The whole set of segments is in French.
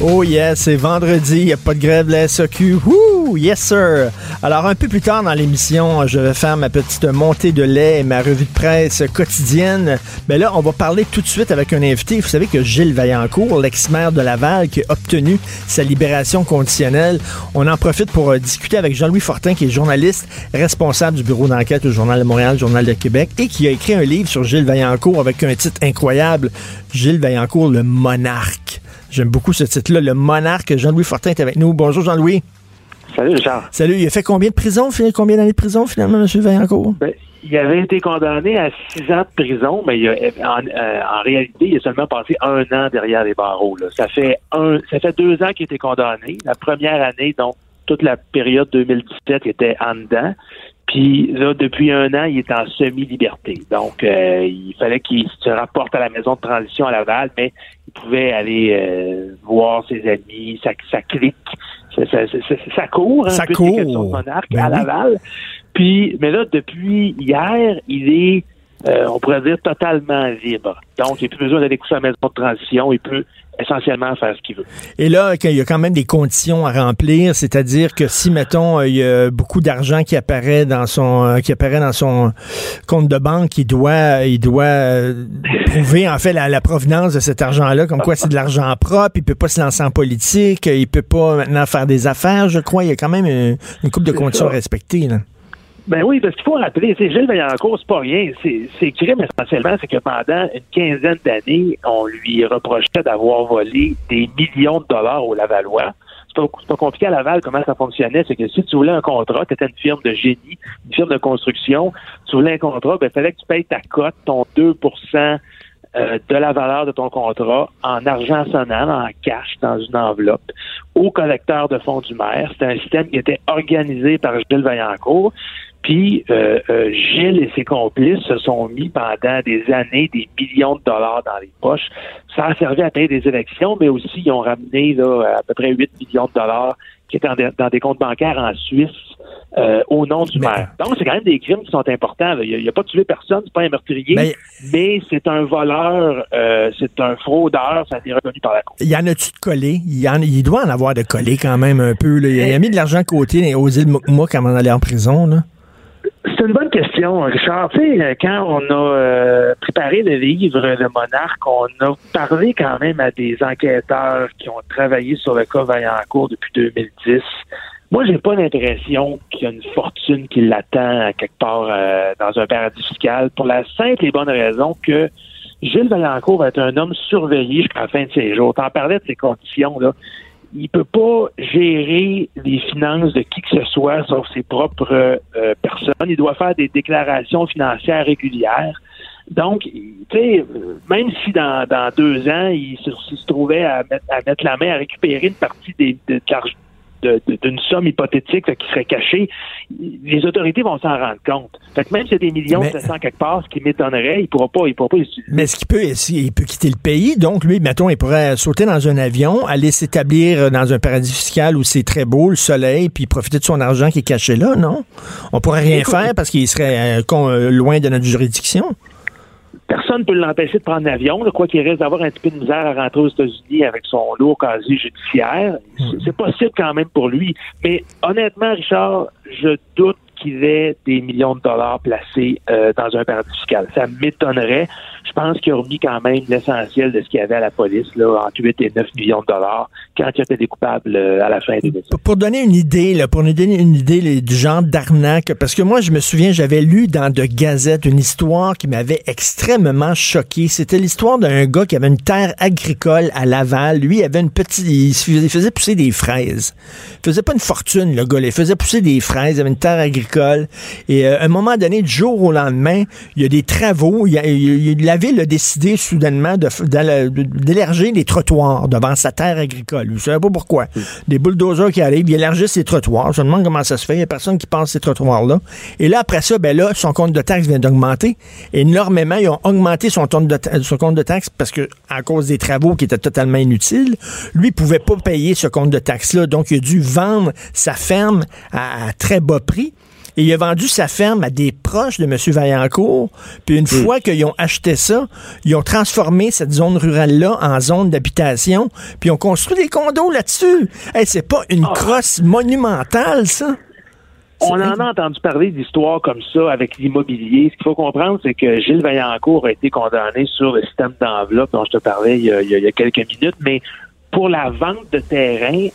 Oh yes, c'est vendredi, il n'y a pas de grève de la SAQ. Woo, yes sir. Alors un peu plus tard dans l'émission, je vais faire ma petite montée de lait et ma revue de presse quotidienne. Mais là, on va parler tout de suite avec un invité. Vous savez que Gilles Vaillancourt, l'ex-maire de Laval, qui a obtenu sa libération conditionnelle, on en profite pour euh, discuter avec Jean-Louis Fortin, qui est journaliste responsable du bureau d'enquête au Journal de Montréal, Journal de Québec, et qui a écrit un livre sur Gilles Vaillancourt avec un titre incroyable, Gilles Vaillancourt, le monarque. J'aime beaucoup ce titre-là, le monarque. Jean-Louis Fortin est avec nous. Bonjour Jean-Louis. Salut Richard. Salut. Il a fait combien de prison? Combien d'années de prison finalement, M. Vaillancourt? Ben, il avait été condamné à six ans de prison, mais il a, en, euh, en, réalité, il a seulement passé un an derrière les barreaux. Là. Ça fait un, ça fait deux ans qu'il était condamné. La première année, donc toute la période 2017 était en dedans. Puis là, depuis un an, il est en semi-liberté. Donc, euh, il fallait qu'il se rapporte à la maison de transition à Laval, mais il pouvait aller euh, voir ses amis, ça, ça clique, ça, ça, ça, ça court, ça un peu court. de monarque Ben à oui. Laval. Puis, mais là, depuis hier, il est, euh, on pourrait dire, totalement libre. Donc, il n'a plus besoin d'aller coucher à la maison de transition. Il peut essentiellement faire ce qu'il veut. Et là, il y a quand même des conditions à remplir, c'est-à-dire que si, mettons, euh, il y a beaucoup d'argent qui apparaît dans son euh, qui apparaît dans son compte de banque, il doit il doit euh, prouver en fait la, la provenance de cet argent-là, comme quoi c'est de l'argent propre, il peut pas se lancer en politique, il peut pas maintenant faire des affaires, je crois. Il y a quand même une, une couple de conditions à respecter. Là. Ben oui, parce qu'il faut rappeler, c'est Gilles Vaillancourt, c'est pas rien. C'est c'est crime essentiellement, c'est que pendant une quinzaine d'années, on lui reprochait d'avoir volé des millions de dollars au Lavallois. C'est pas, pas compliqué à Laval comment ça fonctionnait, c'est que si tu voulais un contrat, tu étais une firme de génie, une firme de construction, tu voulais un contrat, ben fallait que tu payes ta cote, ton 2% euh, de la valeur de ton contrat en argent sonnant, en cash, dans une enveloppe, au collecteur de fonds du maire. C'était un système qui était organisé par Gilles Vaillancourt. Puis euh, euh, Gilles et ses complices se sont mis pendant des années des millions de dollars dans les poches. Ça a servi à payer des élections, mais aussi ils ont ramené là, à peu près 8 millions de dollars qui étaient dans des, comptes bancaires en Suisse euh, au nom du Mais- maire. Donc, c'est quand même des crimes qui sont importants. là. Il n'a pas tué personne, c'est pas un meurtrier, Mais- mais c'est un voleur, euh, c'est un fraudeur, ça a été reconnu par la Cour. Il y en a-tu de collés? Il, y en, il doit en avoir de collés quand même un peu. Là. Il, a, a mis de l'argent de côté aux îles Mouk avant d'aller en prison. Là. C'est une bonne question, Richard. Tu sais, quand on a euh, préparé le livre Le Monarque, on a parlé quand même à des enquêteurs qui ont travaillé sur le cas Vaillancourt depuis 2010. Moi, j'ai pas l'impression qu'il y a une fortune qui l'attend quelque part euh, dans un paradis fiscal pour la simple et bonne raison que Gilles Vaillancourt va être un homme surveillé jusqu'à la fin de ses jours. T'en parlais de ses conditions, là. Il peut pas gérer les finances de qui que ce soit sauf ses propres euh, personnes. Il doit faire des déclarations financières régulières. Donc, tu sais, euh, même si dans, dans deux ans, il se, trouvait à mettre, la main à récupérer une partie des, de- de- d'une somme hypothétique qui serait cachée, les autorités vont s'en rendre compte. Fait que même s'il y a des millions de 700 quelque part, ce qui m'étonnerait, il pourra pas, il pourra pas les utiliser. Mais est-ce qu'il peut, qu'il peut quitter le pays? Donc, lui, mettons, il pourrait sauter dans un avion, aller s'établir dans un paradis fiscal où c'est très beau, le soleil, puis profiter de son argent qui est caché là, non? On pourrait rien Écoute, faire parce qu'il serait euh, con- euh, loin de notre juridiction. Personne ne peut l'empêcher de prendre l'avion, quoi qu'il risque d'avoir un petit peu de misère à rentrer aux États-Unis avec son lourd casier judiciaire. C'est possible quand même pour lui. Mais honnêtement, Richard, je doute qu'il ait des millions de dollars placés euh, dans un paradis fiscal. Ça m'étonnerait. Je pense qu'il a remis quand même l'essentiel de ce qu'il y avait à la police, là, entre 8 et 9 millions de dollars, quand il était découpable euh, à la fin des Pour, pour donner une idée, là, pour nous donner une idée du genre d'arnaque, parce que moi, je me souviens, j'avais lu dans de Gazette une histoire qui m'avait extrêmement choqué. C'était l'histoire d'un gars qui avait une terre agricole à Laval. Lui, il avait une petite, il faisait, pousser des fraises. Il faisait pas une fortune, le gars. Il faisait pousser des fraises. Il avait une terre agricole. Et euh, à un moment donné, du jour au lendemain, il y a des travaux. Il y a- il y a- la ville a décidé soudainement d'élargir les trottoirs devant sa terre agricole. Ne savais pas pourquoi. Des bulldozers qui arrivent, ils élargissent les trottoirs. Je me demande comment ça se fait. Il n'y a personne qui passe ces trottoirs-là. Et là, après ça, ben là, son compte de taxe vient d'augmenter. Énormément, ils ont augmenté son compte de, son compte de taxe parce que, à cause des travaux qui étaient totalement inutiles, lui pouvait pas payer ce compte de taxe-là. Donc, il a dû vendre sa ferme à, à très bas prix. Et il a vendu sa ferme à des proches de M. Vaillancourt. Puis une fois qu'ils ont acheté ça, ils ont transformé cette zone rurale-là en zone d'habitation. Puis ils ont construit des condos là-dessus. Hey, c'est pas une crosse monumentale, ça? On en a entendu parler d'histoires comme ça avec l'immobilier. Ce qu'il faut comprendre, c'est que Gilles Vaillancourt a été condamné sur le système d'enveloppe dont je te parlais il y, a, il y quelques minutes, mais pour la vente de terrain,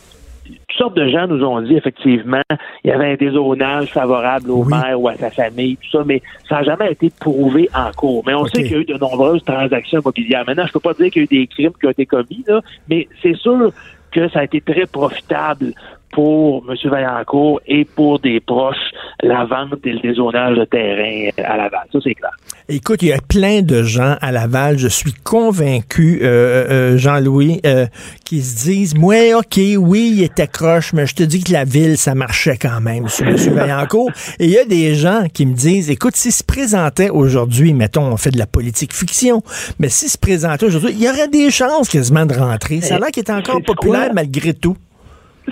sortes de gens nous ont dit effectivement il y avait un dézonage favorable au Oui. maire ou à sa famille, tout ça, mais ça n'a jamais été prouvé en cours. Mais on sait qu'il y a eu de nombreuses transactions immobilières. Maintenant, je peux pas dire qu'il y a eu des crimes qui ont été commis, là, mais c'est sûr que ça a été très profitable pour M. Vaillancourt et pour des proches la vente et le dézonage de terrain à Laval. Ça, c'est clair. Écoute, il y a plein de gens à Laval, je suis convaincu, euh, euh, Jean-Louis, euh, qui se disent, ouais, ok, oui, il était croche, mais je te dis que la ville, ça marchait quand même sur M. Vaillancourt. Et il y a des gens qui me disent, écoute, s'il se présentait aujourd'hui, mettons, on fait de la politique fiction, mais s'il se présentait aujourd'hui, il y aurait des chances quasiment de rentrer. Ça a l'air qu'il est encore populaire malgré tout.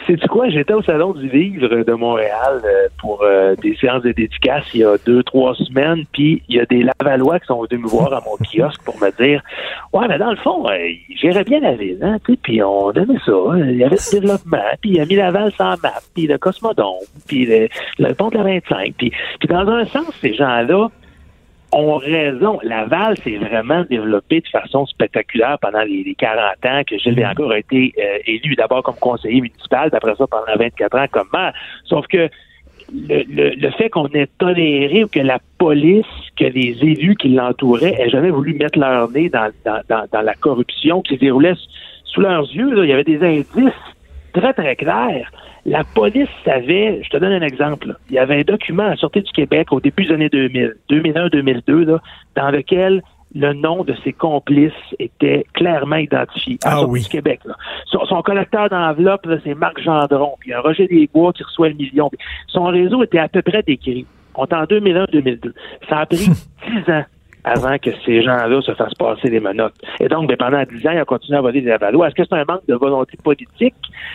C'est quoi? J'étais au Salon du Livre de Montréal euh, pour euh, des séances de dédicaces il y a deux, trois semaines, puis il y a des Lavallois qui sont venus me voir à mon kiosque pour me dire Ouais, mais dans le fond, euh, gérait bien la ville, hein, puis on aimait ça. hein. Il y avait du développement, puis il a mis Laval sans map, puis le Cosmodome, puis le, le pont de la 25. Puis, puis dans un sens, ces gens-là, ont raison. Laval s'est vraiment développé de façon spectaculaire pendant les, les 40 ans que Gilles Biancourt a été euh, élu d'abord comme conseiller municipal, puis après ça pendant 24 ans comme maire. Sauf que le, le, le fait qu'on ait toléré ou que la police, que les élus qui l'entouraient aient jamais voulu mettre leur nez dans, dans, dans, dans la corruption qui se déroulait sous- sous leurs yeux, là, il y avait des indices très, très clairs. La police savait, je te donne un exemple, là. il y avait un document à la Sûreté du Québec au début des années 2000, 2001-2002, là, dans lequel le nom de ses complices était clairement identifié à Ah oui. du Québec. là. Son, son collecteur d'enveloppe, c'est Marc Gendron, puis un Roger Desbois qui reçoit le million. Son réseau était à peu près décrit. On est en 2001-2002. Ça a pris dix ans avant que ces gens-là se fassent passer les menottes. Et donc, ben, pendant dix ans, ils ont continué à voler des Lavallois. Est-ce que c'est un manque de volonté politique?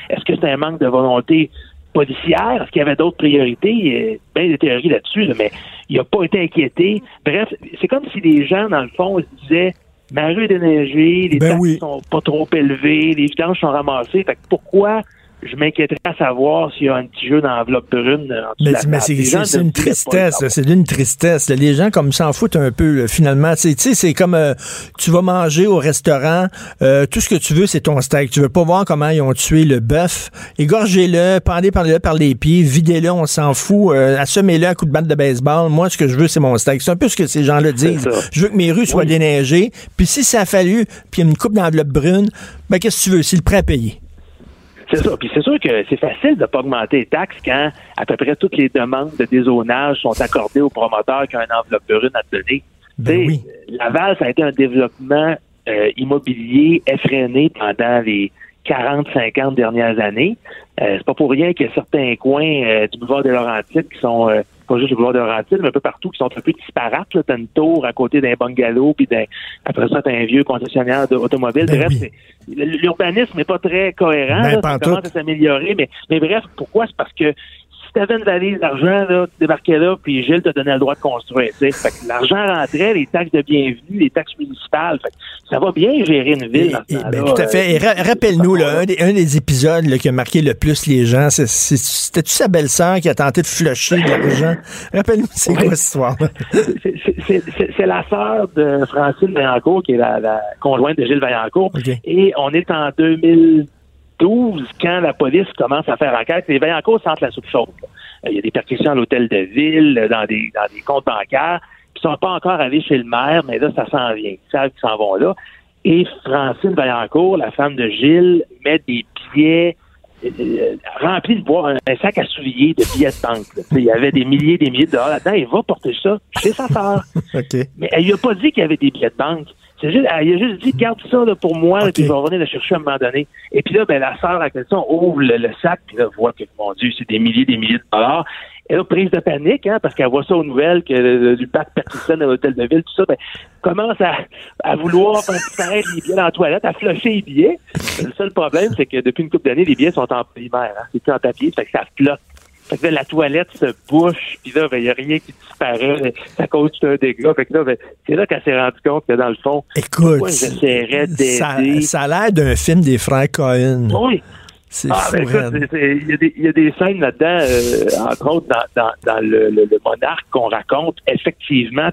Est-ce que c'est un manque de volonté policière? Est-ce qu'il y avait d'autres priorités? Bien des théories là-dessus, là, mais il n'a pas été inquiété. Bref, c'est comme si les gens, dans le fond, se disaient ma rue est déneigée, les Ben taxes oui. sont pas trop élevées, les vidanges sont ramassées. Fait que pourquoi je m'inquiéterais à savoir s'il y a un petit jeu d'enveloppe brune euh, en Mais, mais c'est une tristesse, c'est d'une tristesse. Les gens comme s'en foutent un peu là, finalement. C'est- Tu sais, c'est comme euh, tu vas manger au restaurant, euh, tout ce que tu veux, c'est ton steak. Tu veux pas voir comment ils ont tué le bœuf. Égorgez-le, pendez par, le par les pieds, videz-le, on s'en fout. Euh, assommez-le à coup de batte de baseball. Moi, ce que je veux, c'est mon steak. C'est un peu ce que ces gens-là disent. Je veux que mes rues soient Oui. déneigées. Puis si ça a fallu, puis une coupe d'enveloppe brune, ben qu'est-ce que tu veux? C'est le prêt à payer. C'est ça. Puis c'est sûr que c'est facile de ne pas augmenter les taxes quand à peu près toutes les demandes de dézonage sont accordées aux promoteurs qui ont une enveloppe brune à te donner. Ben oui. Laval, ça a été un développement euh, immobilier effréné pendant les 40-50 dernières années. Euh, c'est pas pour rien qu'il y a certains coins euh, du boulevard des Laurentides qui sont euh, pas juste le boulevard des Laurentides, mais un peu partout qui sont un peu disparates. T'as une tour à côté d'un bungalow, puis d'un, après ça, t'as un vieux concessionnaire d'automobile. Ben Bref, oui. l'urbanisme n'est pas très cohérent. Ben, là. ça commence à s'améliorer, mais, mais bref, pourquoi? C'est parce que tu avais une valise d'argent, là, tu débarquais là, puis Gilles te donnait le droit de construire. tu sais. Fait que l'argent rentrait, les taxes de bienvenue, les taxes municipales. Fait que ça va bien gérer une ville. dans ce Et- temps-là, ben, tout à fait. Et euh, ra- rappelle-nous, là, un des, un des épisodes là, qui a marqué le plus les gens, c'était-tu sa belle-sœur qui a tenté de flusher de l'argent? Rappelle-nous, c'est quoi cette histoire c'est- la sœur de Francine Vaillancourt, qui est la, la conjointe de Gilles Vaillancourt. OK. Et on est en 2012 quand la police commence à faire enquête. Les Vaillancourt sentent la là. Euh, Il y a des perquisitions à l'hôtel de ville, euh, dans des, dans des comptes bancaires, qui sont pas encore allés chez le maire, mais là, ça s'en vient. Ils savent qu'ils s'en vont là. Et Francine Vaillancourt, la femme de Gilles, met des billets euh, remplis de bois, un, un sac à souliers de billets de banque. Il y avait des milliers des milliers de dollars là-dedans. Il va porter ça chez sa sœur. Mais elle lui a pas dit qu'il y avait des billets de banque. C'est juste, elle a juste dit, garde ça là, pour moi, Ok. puis je vais revenir le chercher à un moment donné. Et puis là, ben, la sœur à question ouvre le, le sac, puis là, voit que, mon Dieu, c'est des milliers, des milliers de dollars. Et là, prise de panique, hein, parce qu'elle voit ça aux nouvelles, que du parc persistant à l'hôtel de ville, tout ça, ben, commence à, à vouloir faire disparaître les billets dans la toilette, à flusher les billets. Le seul problème, c'est que depuis une couple d'années, les billets sont en polymère, hein, c'est plus en papier, fait que ça flotte. Fait que là, la toilette se bouche, puis là, ben, il n'y a rien qui disparaît. Ça cause tout un dégât. Fait que là, ben, c'est là qu'elle s'est rendue compte que dans le fond, Écoute, j'essaierais ça, ça a l'air d'un film des frères Cohen. oui. C'est Ah, ben, il y, a des- il y a des scènes là-dedans, euh, entre autres dans, dans, dans le, le, le monarque qu'on raconte. Effectivement,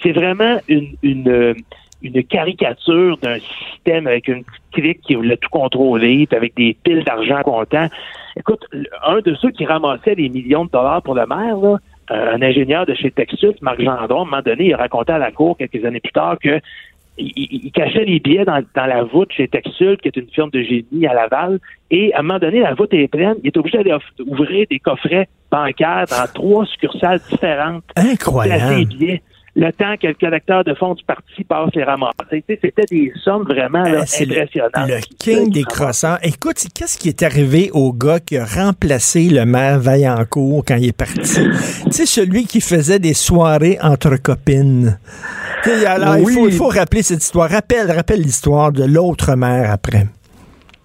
c'est vraiment une, une, euh, une caricature d'un système avec une petite clique qui voulait tout contrôler, puis avec des piles d'argent comptant. Écoute, un de ceux qui ramassait des millions de dollars pour le maire, là, un ingénieur de chez Texas, Marc Gendron, à un moment donné, il a raconté à la cour quelques années plus tard que il, il- il cachait les billets dans, dans la voûte chez Texul, qui est une firme de génie à Laval. Et à un moment donné, la voûte est pleine. Il est obligé d'aller ouvrir des coffrets bancaires dans trois succursales différentes. placer les Incroyable. billets. Le temps que le collecteur de fonds du parti passe les ramasser. C'était des sommes vraiment là, le, impressionnantes. le king des croissants. Écoute, qu'est-ce qui est arrivé au gars qui a remplacé le maire Vaillancourt quand il est parti? tu celui qui faisait des soirées entre copines. Il, faut, il faut rappeler cette histoire. Rappelle, rappelle l'histoire de l'autre maire après.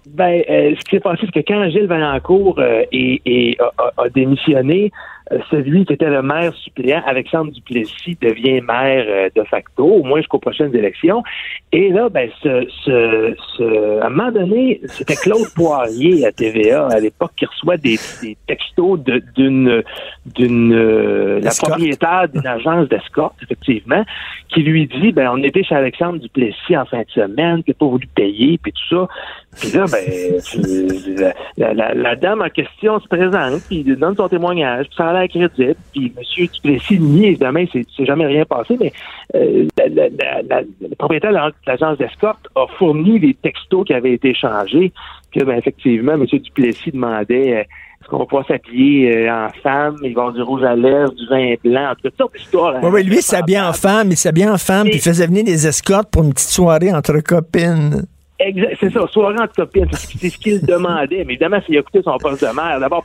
Ben, euh, ce qui s'est passé, c'est que quand Gilles Vaillancourt euh, est- est- a, démissionné, celui qui était le maire suppléant, Alexandre Duplessis, devient maire euh, de facto, au moins jusqu'aux prochaines élections. Et là, ben, ce, ce, ce- à un moment donné, c'était Claude Poirier à TVA à l'époque qui reçoit des, des textos de- d'une d'une euh, la propriétaire d'une agence d'escorte, effectivement, qui lui dit ben on était chez Alexandre Duplessis en fin de semaine, qui n'a pas voulu payer, puis tout ça. Puis là, ben, tu- la, la- dame en question se présente, puis il donne son témoignage, puis ça l'air crédible. Puis M. Duplessis nie, évidemment, c'est c'est jamais rien passé, mais euh, la- la- la- la- le propriétaire de l'agence d'escorte a fourni les textos qui avaient été échangés, que, ben, effectivement, M. Duplessis demandait euh, est-ce qu'on va pouvoir s'habiller euh, en femme, il avoir du rouge à lèvres, du vin blanc, toutes sortes d'histoires. Oui, oui, lui, il s'habillait en femme, il s'habillait en femme, puis il faisait venir des escortes pour une petite soirée entre copines. Exact, c'est ça, soirée entre copines, c'est ce qu'il demandait. Mais évidemment, s'il a écouté son poste de maire, d'abord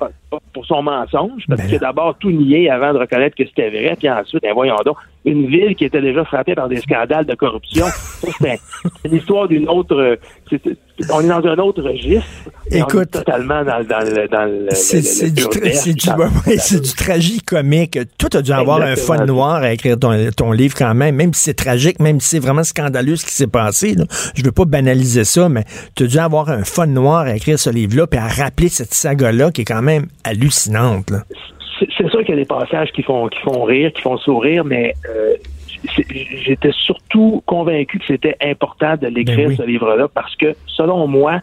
pour son mensonge, parce Ben qu'il a d'abord tout nié avant de reconnaître que c'était vrai, puis ensuite, ben voyons donc, une ville qui était déjà frappée par des scandales de corruption, c'est un- c'est une histoire d'une autre... on est dans un autre registre. et on est Écoute, totalement dans, dans le... Dans le, C'est du, tra- grotesque, c'est du, dans- ouais, ouais, c'est du tragique-comique. Toi, tu as dû avoir un fun noir à écrire ton, ton livre quand même, même si c'est tragique, même si c'est vraiment scandaleux ce qui s'est passé. Là. Je veux pas banaliser ça, mais tu as dû avoir un fun noir à écrire ce livre-là, puis à rappeler cette saga-là qui est quand même hallucinante. Là. c'est sûr qu'il y a des passages qui font qui font rire, qui font sourire, mais euh, j'étais surtout convaincu que c'était important de l'écrire Ben oui. ce livre-là parce que selon moi,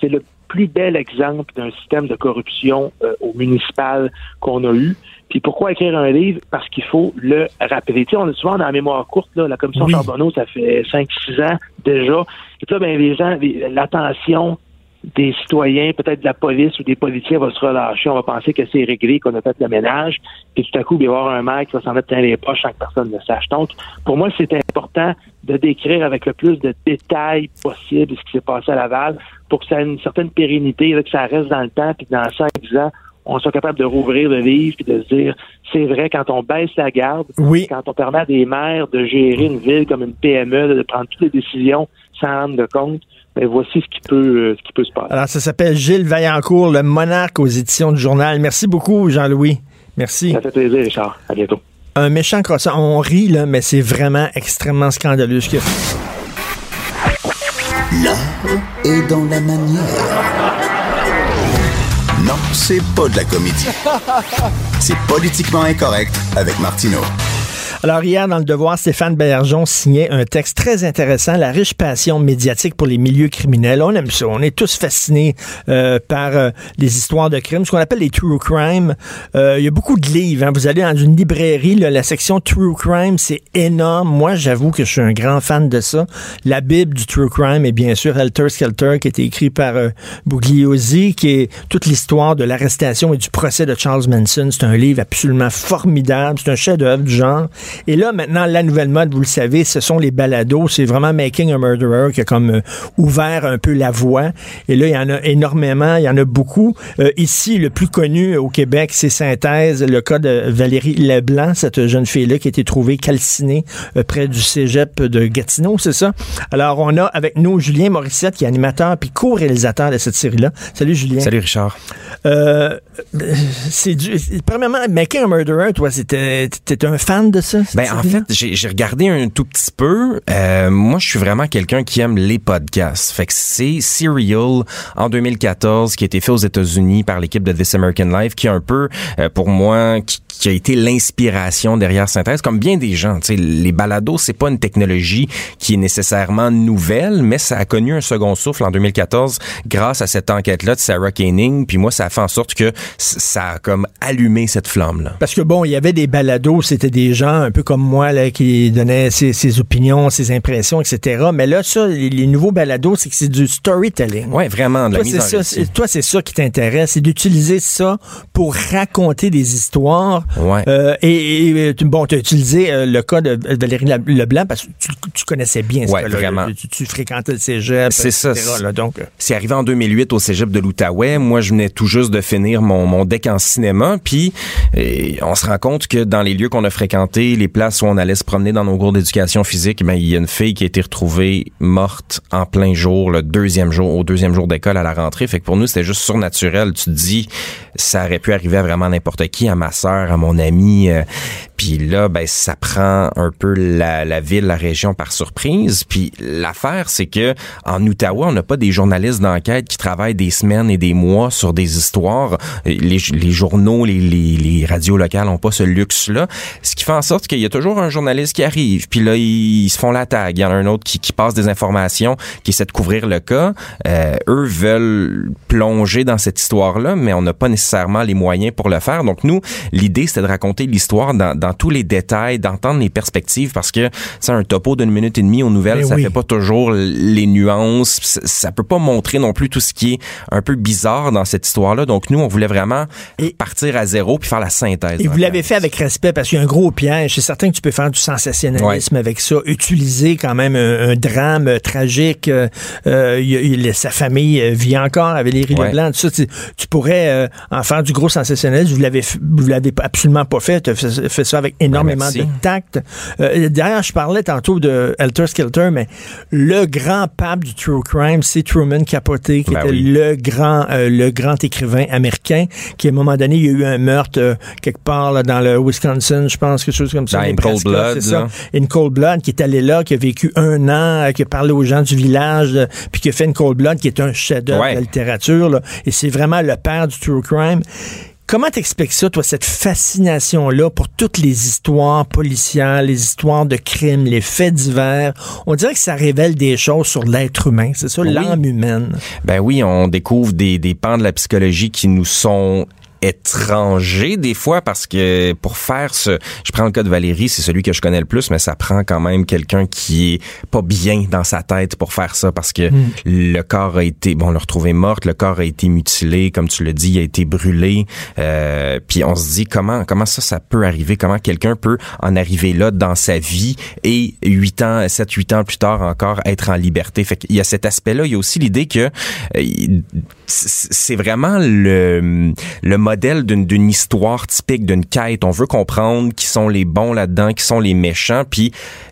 c'est le plus bel exemple d'un système de corruption euh, au municipal qu'on a eu. Puis pourquoi écrire un livre? Parce qu'il faut le rappeler. Tu sais, on est souvent dans la mémoire courte, là, la commission Oui. Charbonneau, ça fait 5-6 ans déjà. Et puis là, ben, les gens, l'attention des citoyens, peut-être de la police ou des policiers va se relâcher. On va penser que c'est réglé, qu'on a fait le ménage. Puis tout à coup, il va y avoir un maire qui va s'en mettre plein les poches sans que personne ne sache. Donc, pour moi, c'est important de décrire avec le plus de détails possible ce qui s'est passé à Laval pour que ça ait une certaine pérennité, là, que ça reste dans le temps, puis que dans 5-10 ans, on soit capable de rouvrir le livre et de se dire, c'est vrai, quand on baisse la garde, Oui. quand on permet à des maires de gérer une ville comme une PME, de prendre toutes les décisions sans rendre de compte, ben voici ce qui peut euh, ce qui peut se passer. Alors, ça s'appelle Gilles Vaillancourt, le monarque aux éditions du journal. Merci beaucoup, Jean-Louis. Merci. Ça fait plaisir, Richard. À bientôt. Un méchant croissant. On rit, là, mais c'est vraiment extrêmement scandaleux ce qu'il a L'art est dans la manière. Non, c'est pas de la comédie. C'est politiquement incorrect avec Martineau. Alors hier, dans le Devoir, Stéphane Bergeon signait un texte très intéressant, La riche passion médiatique pour les milieux criminels. On aime ça. On est tous fascinés euh, par euh, les histoires de crimes, ce qu'on appelle les true crime. Euh, il y a beaucoup de livres. Hein. Vous allez dans une librairie, la section true crime, c'est énorme. Moi, j'avoue que je suis un grand fan de ça. La Bible du true crime est bien sûr Helter Skelter, qui a été écrit par Bugliosi, qui est toute l'histoire de l'arrestation et du procès de Charles Manson. C'est un livre absolument formidable. C'est un chef-d'œuvre du genre. Et là, maintenant, la nouvelle mode, vous le savez, ce sont les balados. C'est vraiment Making a Murderer qui a comme euh, ouvert un peu la voie. Et là, il y en a énormément, il y en a beaucoup. Euh, ici, le plus connu au Québec, c'est Synthèse, le cas de Valérie Leblanc, cette jeune fille-là qui a été trouvée calcinée euh, près du cégep de Gatineau, c'est ça? Alors, on a avec nous Julien Morissette, qui est animateur puis co-réalisateur de cette série-là. Salut, Julien. Salut, Richard. c'est du... Premièrement, Making a Murderer, toi, c'était, t'étais un fan de ça? Ben, en fait, j'ai regardé un tout petit peu. Euh, moi, je suis vraiment quelqu'un qui aime les podcasts. Fait que c'est Serial en 2014 qui a été fait aux États-Unis par l'équipe de This American Life qui est un peu, euh, pour moi, qui, qui a été l'inspiration derrière Synthèse, comme bien des gens. sais, les balados, c'est pas une technologie qui est nécessairement nouvelle, mais ça a connu un second souffle en 2014 grâce à cette enquête-là de Sarah Koenig. Puis moi, ça a fait en sorte que ça a comme allumé cette flamme-là. Parce que bon, il y avait des balados, c'était des gens un peu comme moi là, qui donnaient ses, opinions, ses impressions, etc. Mais là, ça, les, nouveaux balados, c'est que c'est du storytelling. Ouais, vraiment. De toi, c'est ça, toi, c'est ça qui t'intéresse, c'est d'utiliser ça pour raconter des histoires Ouais. Euh, et, bon, tu as utilisé euh, le cas de Valérie Leblanc parce que tu, connaissais bien ouais, vraiment. Tu, fréquentais le cégep, C'est ça. donc. Euh. C'est arrivé en 2008 au cégep de l'Outaouais. Moi, je venais tout juste de finir mon, mon deck en cinéma. Puis, on se rend compte que dans les lieux qu'on a fréquentés, les places où on allait se promener dans nos cours d'éducation physique, ben, il y a une fille qui a été retrouvée morte en plein jour, le deuxième jour, au deuxième jour d'école à la rentrée. Fait que pour nous, c'était juste surnaturel. Tu dis, ça aurait pu arriver à vraiment n'importe qui, à ma sœur, à mon ami. Euh, puis là, ben ça prend un peu la, la, ville, la région par surprise. Puis l'affaire, c'est que en Ottawa, on n'a pas des journalistes d'enquête qui travaillent des semaines et des mois sur des histoires. Les, les journaux, les, les, les, radios locales n'ont pas ce luxe-là. Ce qui fait en sorte qu'il y a toujours un journaliste qui arrive. Puis là, ils, se font la tag. Il y en a un autre qui, qui passe des informations, qui essaie de couvrir le cas. Euh, eux veulent plonger dans cette histoire-là, mais on n'a pas nécessairement les moyens pour le faire. Donc nous, l'idée, c'était de raconter l'histoire dans, dans tous les détails, d'entendre les perspectives, parce que c'est un topo d'une minute et demie aux nouvelles, ben ça fait pas toujours les nuances, ça peut pas montrer non plus tout ce qui est un peu bizarre dans cette histoire-là. Donc nous, on voulait vraiment partir à zéro puis faire la synthèse. Et vous l'avez fait avec respect parce qu'il y a un gros piège. C'est certain que tu peux faire du sensationnalisme avec ça, utiliser quand même un, drame euh, tragique. Euh, euh sa famille euh, vit encore avec les ouais. Leblanc. Tout ça, tu, tu pourrais en faire du gros sensationnalisme. Vous l'avez, vous l'avez absolument pas fait. Tu fait, fait ça avec énormément de tact. Euh, derrière, je parlais tantôt de Helter Skelter, mais le grand pape du true crime, c'est Truman Capote, qui ben était le grand, euh, le grand écrivain américain, qui à un moment donné, il y a eu un meurtre euh, quelque part là, dans le Wisconsin, je pense, quelque chose comme ça. In Cold Blood. Ça. In Cold Blood, qui est allé là, qui a vécu un an, qui a parlé aux gens du village, puis qui a fait une Cold Blood, qui est un chef-d'œuvre de littérature. Là, et c'est vraiment le père du true crime. Comment t'expliques ça, toi, cette fascination-là pour toutes les histoires policières, les histoires de crimes, les faits divers? On dirait que ça révèle des choses sur l'être humain, c'est ça, l'âme humaine. Ben oui, on découvre des, des pans de la psychologie qui nous sont étranger des fois parce que pour faire ce je prends le cas de Valérie c'est celui que je connais le plus mais ça prend quand même quelqu'un qui est pas bien dans sa tête pour faire ça parce que hmm. le corps a été bon on l'a retrouvé morte le corps a été mutilé comme tu le dis il a été brûlé. Euh, puis on se dit comment comment ça ça peut arriver? Comment quelqu'un peut en arriver là dans sa vie et huit ans sept huit ans plus tard encore être en liberté? Fait qu'il y a cet aspect là il y a aussi l'idée que euh, c'est vraiment le le modèle d'une d'une histoire typique d'une quête. On veut comprendre qui sont les bons là-dedans, qui sont les méchants, puis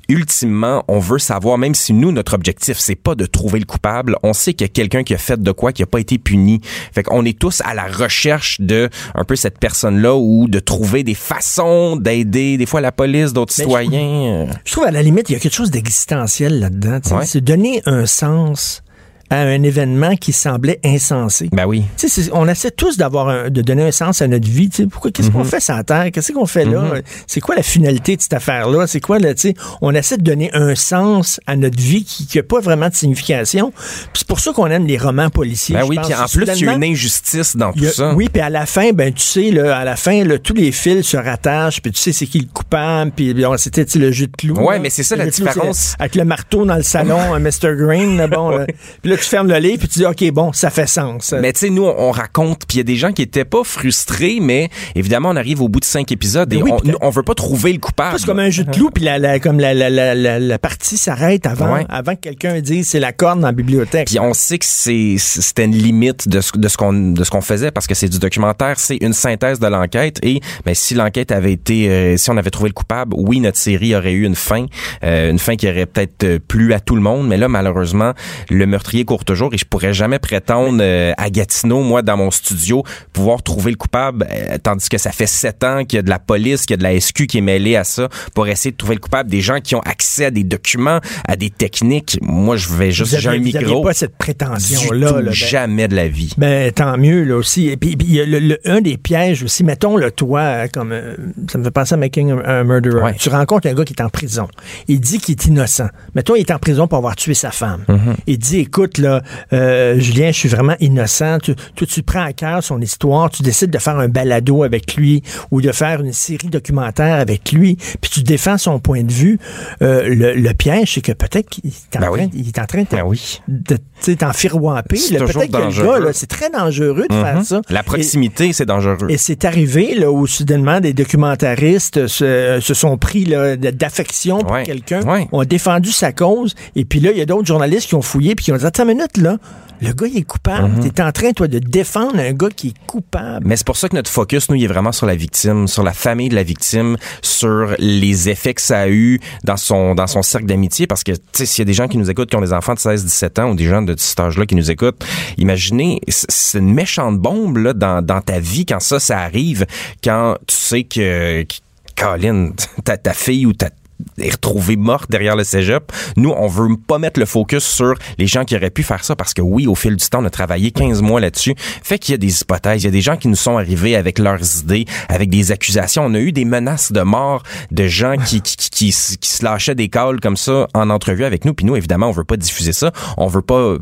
ultimement, on veut savoir, même si nous, notre objectif, c'est pas de trouver le coupable, on sait qu'il y a quelqu'un qui a fait de quoi, qui a pas été puni. Fait qu'on est tous à la recherche de un peu cette personne-là ou de trouver des façons d'aider, des fois la police, d'autres citoyens. Je trouve à la limite, il y a quelque chose d'existentiel là-dedans. Ouais. C'est donner un sens à un événement qui semblait insensé. Ben oui. on essaie tous d'avoir de donner un sens à notre vie. Pourquoi qu'est-ce qu'on mhm. fait sur Terre? Qu'est-ce qu'on fait là? Mhm. C'est quoi la finalité de cette affaire-là? C'est quoi là On essaie de donner un sens à notre vie qui n'a pas vraiment de signification. C'est pour ça qu'on aime les romans policiers. Ben oui. Puis en plus, il y a une injustice dans tout ça. Oui. Puis à la fin, ben tu sais, là, à la fin, là, tous les fils se rattachent. Puis tu sais, c'est qui le coupable. Puis c'était le jeu de clous. Ouais, mais c'est ça la différence. avec le marteau dans le salon, Mr. Green. bon. Puis là, tu fermes le livre puis tu dis OK bon ça fait sens. Mais tu sais nous on, raconte puis il y a des gens qui étaient pas frustrés mais évidemment on arrive au bout de cinq épisodes et on, on, veut pas trouver le coupable. C'est comme un jeu de clous puis la, comme la, la, la, la partie s'arrête avant avant que quelqu'un dise c'est la corne dans la bibliothèque. Puis on sait que c'est c'était une limite de ce, de ce qu'on de ce qu'on faisait parce que c'est du documentaire, c'est une synthèse de l'enquête et ben si l'enquête avait été euh, si on avait trouvé le coupable, oui notre série aurait eu une fin, euh, une fin qui aurait peut-être plu à tout le monde mais là malheureusement le meurtrier court toujours et je pourrais jamais prétendre euh, à Gatineau, moi, dans mon studio, pouvoir trouver le coupable, euh, tandis que ça fait sept ans qu'il y a de la police, qu'il y a de la SQ qui est mêlée à ça pour essayer de trouver le coupable, des gens qui ont accès à des documents, à des techniques. Moi, je vais juste, j'ai un micro. pas cette prétention-là. Ben jamais de la vie. Ben, tant mieux, là, aussi. Et puis, il y a le, un des pièges aussi, mettons, le toi, comme, euh, ça me fait penser à Making a, Murderer. Tu rencontres un gars qui est en prison. Il dit qu'il est innocent. Mettons, il est en prison pour avoir tué sa femme. Mm-hmm. Il dit, écoute, là, euh, Julien, je suis vraiment innocent. Tu, tu prends à cœur son histoire, tu décides de faire un balado avec lui ou de faire une série documentaire avec lui, puis tu défends son point de vue. Euh, le, piège, c'est que peut-être qu'il est, en ben train, il est en train de, ben oui. t'enfirouamper. Peut-être que le gars, c'est très dangereux de faire mhm. ça. La proximité, c'est dangereux. Et c'est arrivé là, où soudainement des documentaristes se, se sont pris d'affection pour quelqu'un, ont défendu sa cause, et puis là, il y a d'autres journalistes qui ont fouillé puis qui ont dit, attends une minute, là, le gars, il est coupable. Mhm. Tu es en train, toi, de défendre un gars qui est coupable. Mais c'est pour ça que notre focus, nous, il est vraiment sur la victime, sur la famille de la victime, sur les effets que ça a eu dans son, dans son cercle d'amitié. Parce que, tu sais, s'il y a des gens qui nous écoutent, qui ont des enfants de 16, 17 ans ou des gens de cet âge-là qui nous écoutent, imaginez, c'est une méchante bombe, là, dans, dans ta vie quand ça, ça arrive, quand tu sais que, Colin, ta, ta fille ou ta, est retrouvée morte derrière le cégep. Nous, on veut pas mettre le focus sur les gens qui auraient pu faire ça parce que oui, au fil du temps, on a travaillé 15 mois là-dessus. Fait qu'il y a des hypothèses, il y a des gens qui nous sont arrivés avec leurs idées, avec des accusations. On a eu des menaces de mort de gens qui, qui, qui, qui, se lâchaient des calls comme ça en entrevue avec nous. Puis nous, évidemment, on veut pas diffuser ça. On veut pas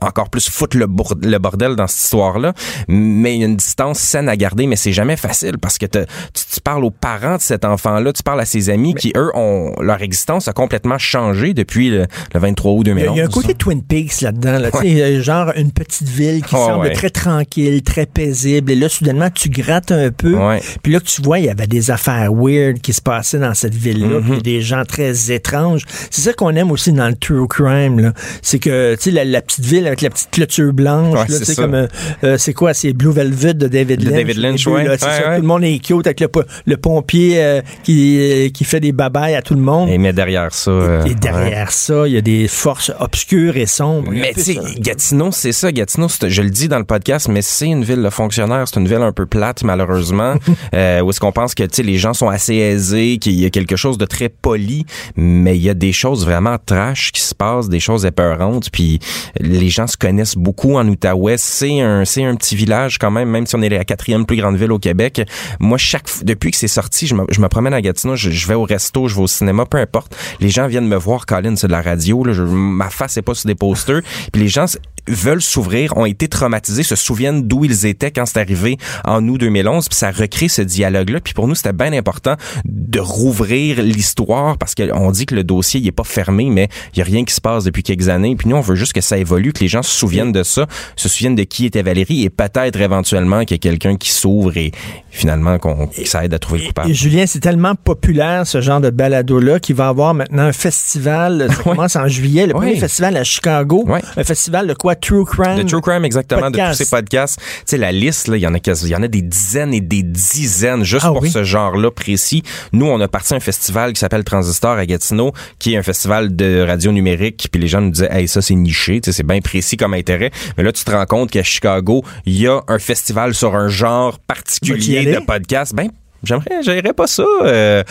encore plus foutre le, le bordel dans cette histoire-là. Mais il y a une distance saine à garder, mais c'est jamais facile parce que tu, tu, parles aux parents de cet enfant-là, tu parles à ses amis qui, eux, ont leur existence a complètement changé depuis le, 23 août 2011. Il y a un côté Twin Peaks là-dedans, là, ouais. genre une petite ville qui semble très tranquille, très paisible. Et là, soudainement, tu grattes un peu. Puis là, tu vois, il y avait des affaires weird qui se passaient dans cette ville-là, mm-hmm. des gens très étranges. C'est ça qu'on aime aussi dans le true crime. C'est que, tu sais, la, la petite ville avec la petite clôture blanche. c'est comme, euh, euh, c'est quoi, c'est Blue Velvet de David Lynch. David Lynch, oui. Tout le monde est cute avec le, pompier euh, qui, qui fait des babayes à tout le monde. Et mais derrière ça. et, derrière ça, il y a des forces obscures et sombres. Mais tu sais, Gatineau, c'est ça. Gatineau, je le dis dans le podcast, mais c'est une ville de fonctionnaires. C'est une ville un peu plate, malheureusement, où est-ce qu'on pense que les gens sont assez aisés, qu'il y a quelque chose de très poli, mais il y a des choses vraiment trash qui se passent, des choses épeurantes, puis les gens se connaissent beaucoup en Outaouais. C'est un, c'est un petit village quand même, même si on est la quatrième plus grande ville au Québec. Moi, chaque, depuis que c'est sorti, je me, je me promène à Gatineau, je, vais au resto, je vais au cinéma, peu importe. Les gens viennent me voir, Colin, c'est de la radio, ma face est pas sur des posters. Les gens veulent s'ouvrir, ont été traumatisés, se souviennent d'où ils étaient quand c'est arrivé en août 2011, puis ça recrée ce dialogue-là. Puis pour nous, c'était bien important de rouvrir l'histoire parce qu'on dit que le dossier il est pas fermé, mais il y a rien qui se passe depuis quelques années. Puis nous, on veut juste que ça évolue, que les gens se souviennent de ça, se souviennent de qui était Valérie et peut-être éventuellement qu'il y a quelqu'un qui s'ouvre et finalement qu'on ça aide à trouver le coupable. Julien, c'est tellement populaire ce genre de balado-là qu'il va avoir maintenant un festival, ça commence en juillet, le premier festival à Chicago, un festival de quoi True Crime. De True Crime, exactement, Podcast. de tous ces podcasts. Tu sais, la liste, là, il y en a y en a des dizaines et des dizaines juste Ah pour oui? ce genre-là précis. Nous, on a parti à un festival qui s'appelle Transistor à Gatineau, qui est un festival de radio numérique, puis les gens nous disaient, hey, ça, c'est niché, tu sais, c'est bien précis comme intérêt. Mais là, tu te rends compte qu'à Chicago, il y a un festival sur un genre particulier de podcast. Ben, J'aimerais, j'aimerais pas ça euh,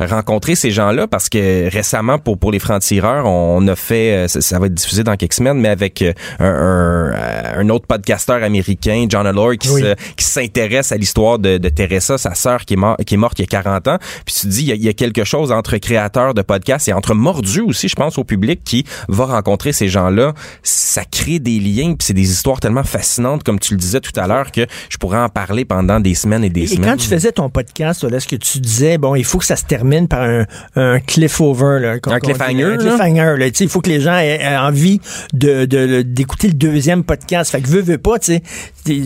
rencontrer ces gens-là parce que récemment pour pour les francs-tireurs, on a fait euh, ça, ça va être diffusé dans quelques semaines mais avec euh, un, un, euh, un autre podcasteur américain, John Allor qui Oui. se- qui s'intéresse à l'histoire de, de Teresa, sa sœur qui est mort, qui est morte il y a 40 ans. Puis tu dis il y, a, il y a quelque chose entre créateurs de podcasts et entre mordus aussi, je pense au public qui va rencontrer ces gens-là, ça crée des liens puis c'est des histoires tellement fascinantes comme tu le disais tout à l'heure que je pourrais en parler pendant des semaines et des Et semaines. quand tu faisais ton podcast, là, est-ce que tu disais, bon, il faut que ça se termine par un, un cliff-over, là, Un cliffhanger, Un cliffhanger, là. Tu sais, il faut que les gens aient, aient envie de, de- d'écouter le deuxième podcast. Fait que veux, veux pas, tu sais,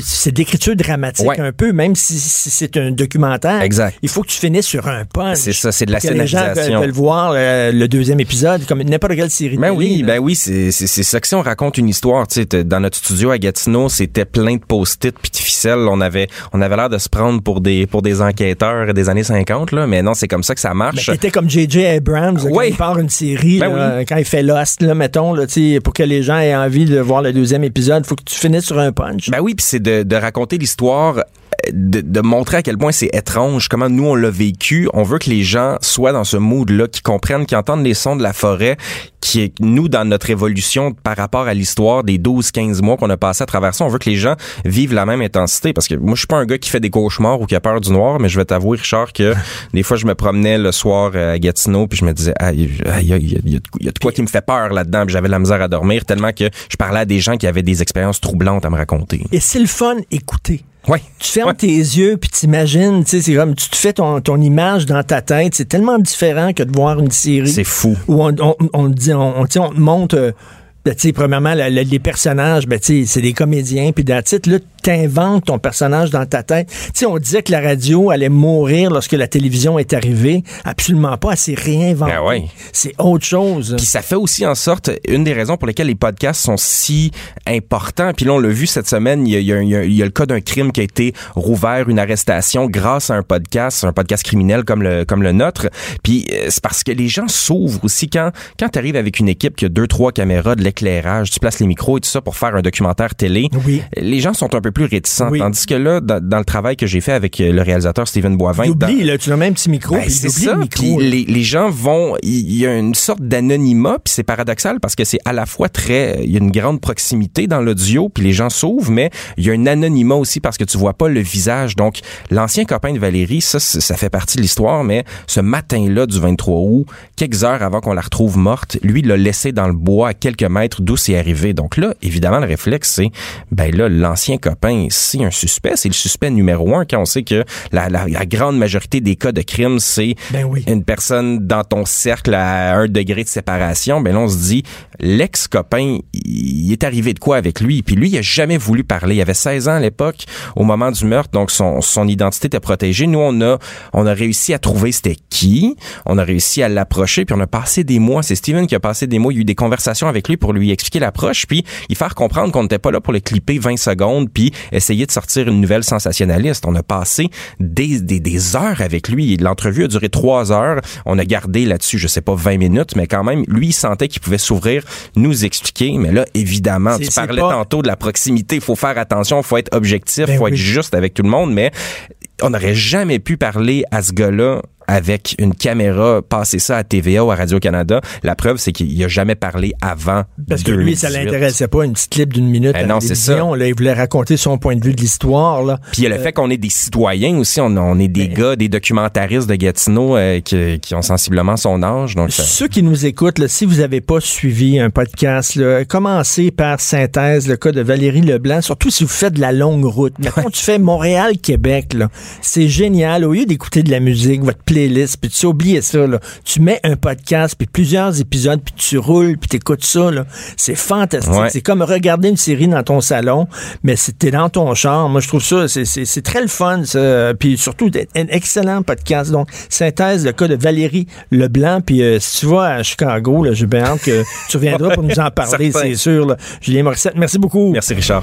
c'est- d'écriture dramatique Ouais. un peu, même si, si c'est un documentaire. Exact. Il faut que tu finisses sur un punch. C'est ça, c'est de la que les gens veulent, scénarisation. veulent voir euh, le deuxième épisode, comme n'importe quelle série Ben télé, oui, là. ben oui, c'est ça que si on raconte une histoire, tu sais, dans notre studio à Gatineau, c'était plein de post-it puis de ficelles, on avait on avait l'air de se prendre pour des pour des des années 50 là, mais non, c'est comme ça que ça Ben, marche. T'étais comme J.J. Abrams là, quand Oui. il part une série, Ben là, quand il fait Lost, là, mettons, là, pour que les gens aient envie de voir le deuxième épisode, faut que tu finisses sur un punch. Ben oui, puis c'est de, de raconter l'histoire, de, de montrer à quel point c'est étrange, comment nous on l'a vécu. On veut que les gens soient dans ce mood-là, qui comprennent, qui entendent les sons de la forêt, qui est nous dans notre évolution par rapport à l'histoire des 12-15 mois qu'on a passé à travers ça. On veut que les gens vivent la même intensité parce que moi je suis pas un gars qui fait des cauchemars ou qui a peur du noir, mais je vais t'avouer Richard que des fois je me promenais le soir à Gatineau puis je me disais ah il y, y y a- de quoi- qui me fait peur là-dedans, puis j'avais de la misère à dormir tellement que je parlais à des gens qui avaient des expériences troublantes à me raconter. Et c'est le fun, écouter. Ouais. Tu fermes Ouais. tes yeux puis t'imagines, tu sais, c'est comme tu te fais ton, ton image dans ta tête. C'est tellement différent que de voir une série C'est fou. où on, on, on dit, on te montre, euh, ben, premièrement, la- la- les personnages, ben, c'est des comédiens, puis dans titre, là, t'inventes ton personnage dans ta tête. Tu sais, on disait que la radio allait mourir lorsque la télévision est arrivée. Absolument pas, elle s'est réinventée. Ben ouais. C'est autre chose. Puis ça fait aussi en sorte, une des raisons pour lesquelles les podcasts sont si importants, puis là on l'a vu cette semaine, y y y il y a le cas d'un crime qui a été rouvert, une arrestation grâce à un podcast, un podcast criminel comme le, comme le nôtre. Puis euh, c'est parce que les gens s'ouvrent aussi quand, quand tu arrives avec une équipe qui a deux, trois caméras, de l'éclairage, tu places les micros et tout ça pour faire un documentaire télé. Oui. Les gens sont un peu plus réticents. Oui. Tandis que là, dans, dans le travail que j'ai fait avec euh, le réalisateur Steven Boivin, Il dans- oublie, là, tu as même un petit micro, ben, puis c'est ça. le micro. Les, les gens vont, il y a une sorte d'anonymat, puis c'est paradoxal parce que c'est à la fois très, il y a une grande proximité dans l'audio, puis les gens s'ouvrent, mais il y a un anonymat aussi parce que tu vois pas le visage. Donc l'ancien copain de Valérie, ça, ça fait partie de l'histoire, mais ce matin-là du 23 août, quelques heures avant qu'on la retrouve morte, lui il l'a laissé dans le bois à quelques mètres d'où c'est arrivé. Donc là, évidemment, le réflexe c'est, ben là, l'ancien copain, c'est un suspect, c'est le suspect numéro un quand on sait que la, la- la grande majorité des cas de crimes, c'est Ben oui. une personne dans ton cercle à un degré de séparation, ben là, on se dit, l'ex-copain, il est arrivé de quoi avec lui? Puis lui, il a jamais voulu parler. Il avait 16 ans à l'époque, au moment du meurtre, donc son, son identité était protégée. Nous, on a, on a réussi à trouver c'était qui. On a réussi à l'approcher, puis on a passé des mois. C'est Steven qui a passé des mois. Il y a eu des conversations avec lui pour lui expliquer l'approche, puis il faire comprendre qu'on n'était pas là pour le clipper 20 secondes, puis essayer de sortir une nouvelle sensationnaliste. On a passé des, des, des heures avec lui. L'entrevue a duré trois heures. On a gardé là-dessus, je sais pas, 20 minutes, mais quand même, lui, il sentait qu'il pouvait s'ouvrir, nous expliquer. Mais là, évidemment, tu parlais pas- tantôt de la proximité. Il faut faire attention, il faut être objectif, il Ben faut oui. être juste avec tout le monde, mais on n'aurait jamais pu parler à ce gars-là avec une caméra, passer ça à TVA ou à Radio-Canada. La preuve, c'est qu'il a jamais parlé avant Parce que lui, ça 2018. l'intéressait pas, une petite clip d'une minute Ben à non, télévision. Là, il voulait raconter son point de vue de l'histoire. Là. Puis il y a le fait qu'on est des citoyens aussi, on, on est des gars, des documentaristes de Gatineau euh, qui, qui ont sensiblement son âge. Donc ça- Ceux qui nous écoutent, là, si vous n'avez pas suivi un podcast, là, commencez par synthèse, le cas de Valérie Leblanc, surtout si vous faites de la longue route. Maintenant, tu fais Montréal-Québec, c'est génial. Au lieu d'écouter de la musique, votre playlist, puis tu sais, oublié ça, là. Tu mets un podcast, puis plusieurs épisodes, puis tu roules, puis t'écoutes ça, là. C'est fantastique. Ouais. C'est comme regarder une série dans ton salon, mais c'était dans ton champ. Moi, je trouve ça, c'est- très le fun, ça. Puis surtout, un excellent podcast. Donc, synthèse, le cas de Valérie Leblanc. Puis euh, si tu vas à Chicago, là, j'ai bien hâte que tu reviendras pour nous en parler, c'est sûr. là. Julien Morissette, merci beaucoup. Merci, Richard.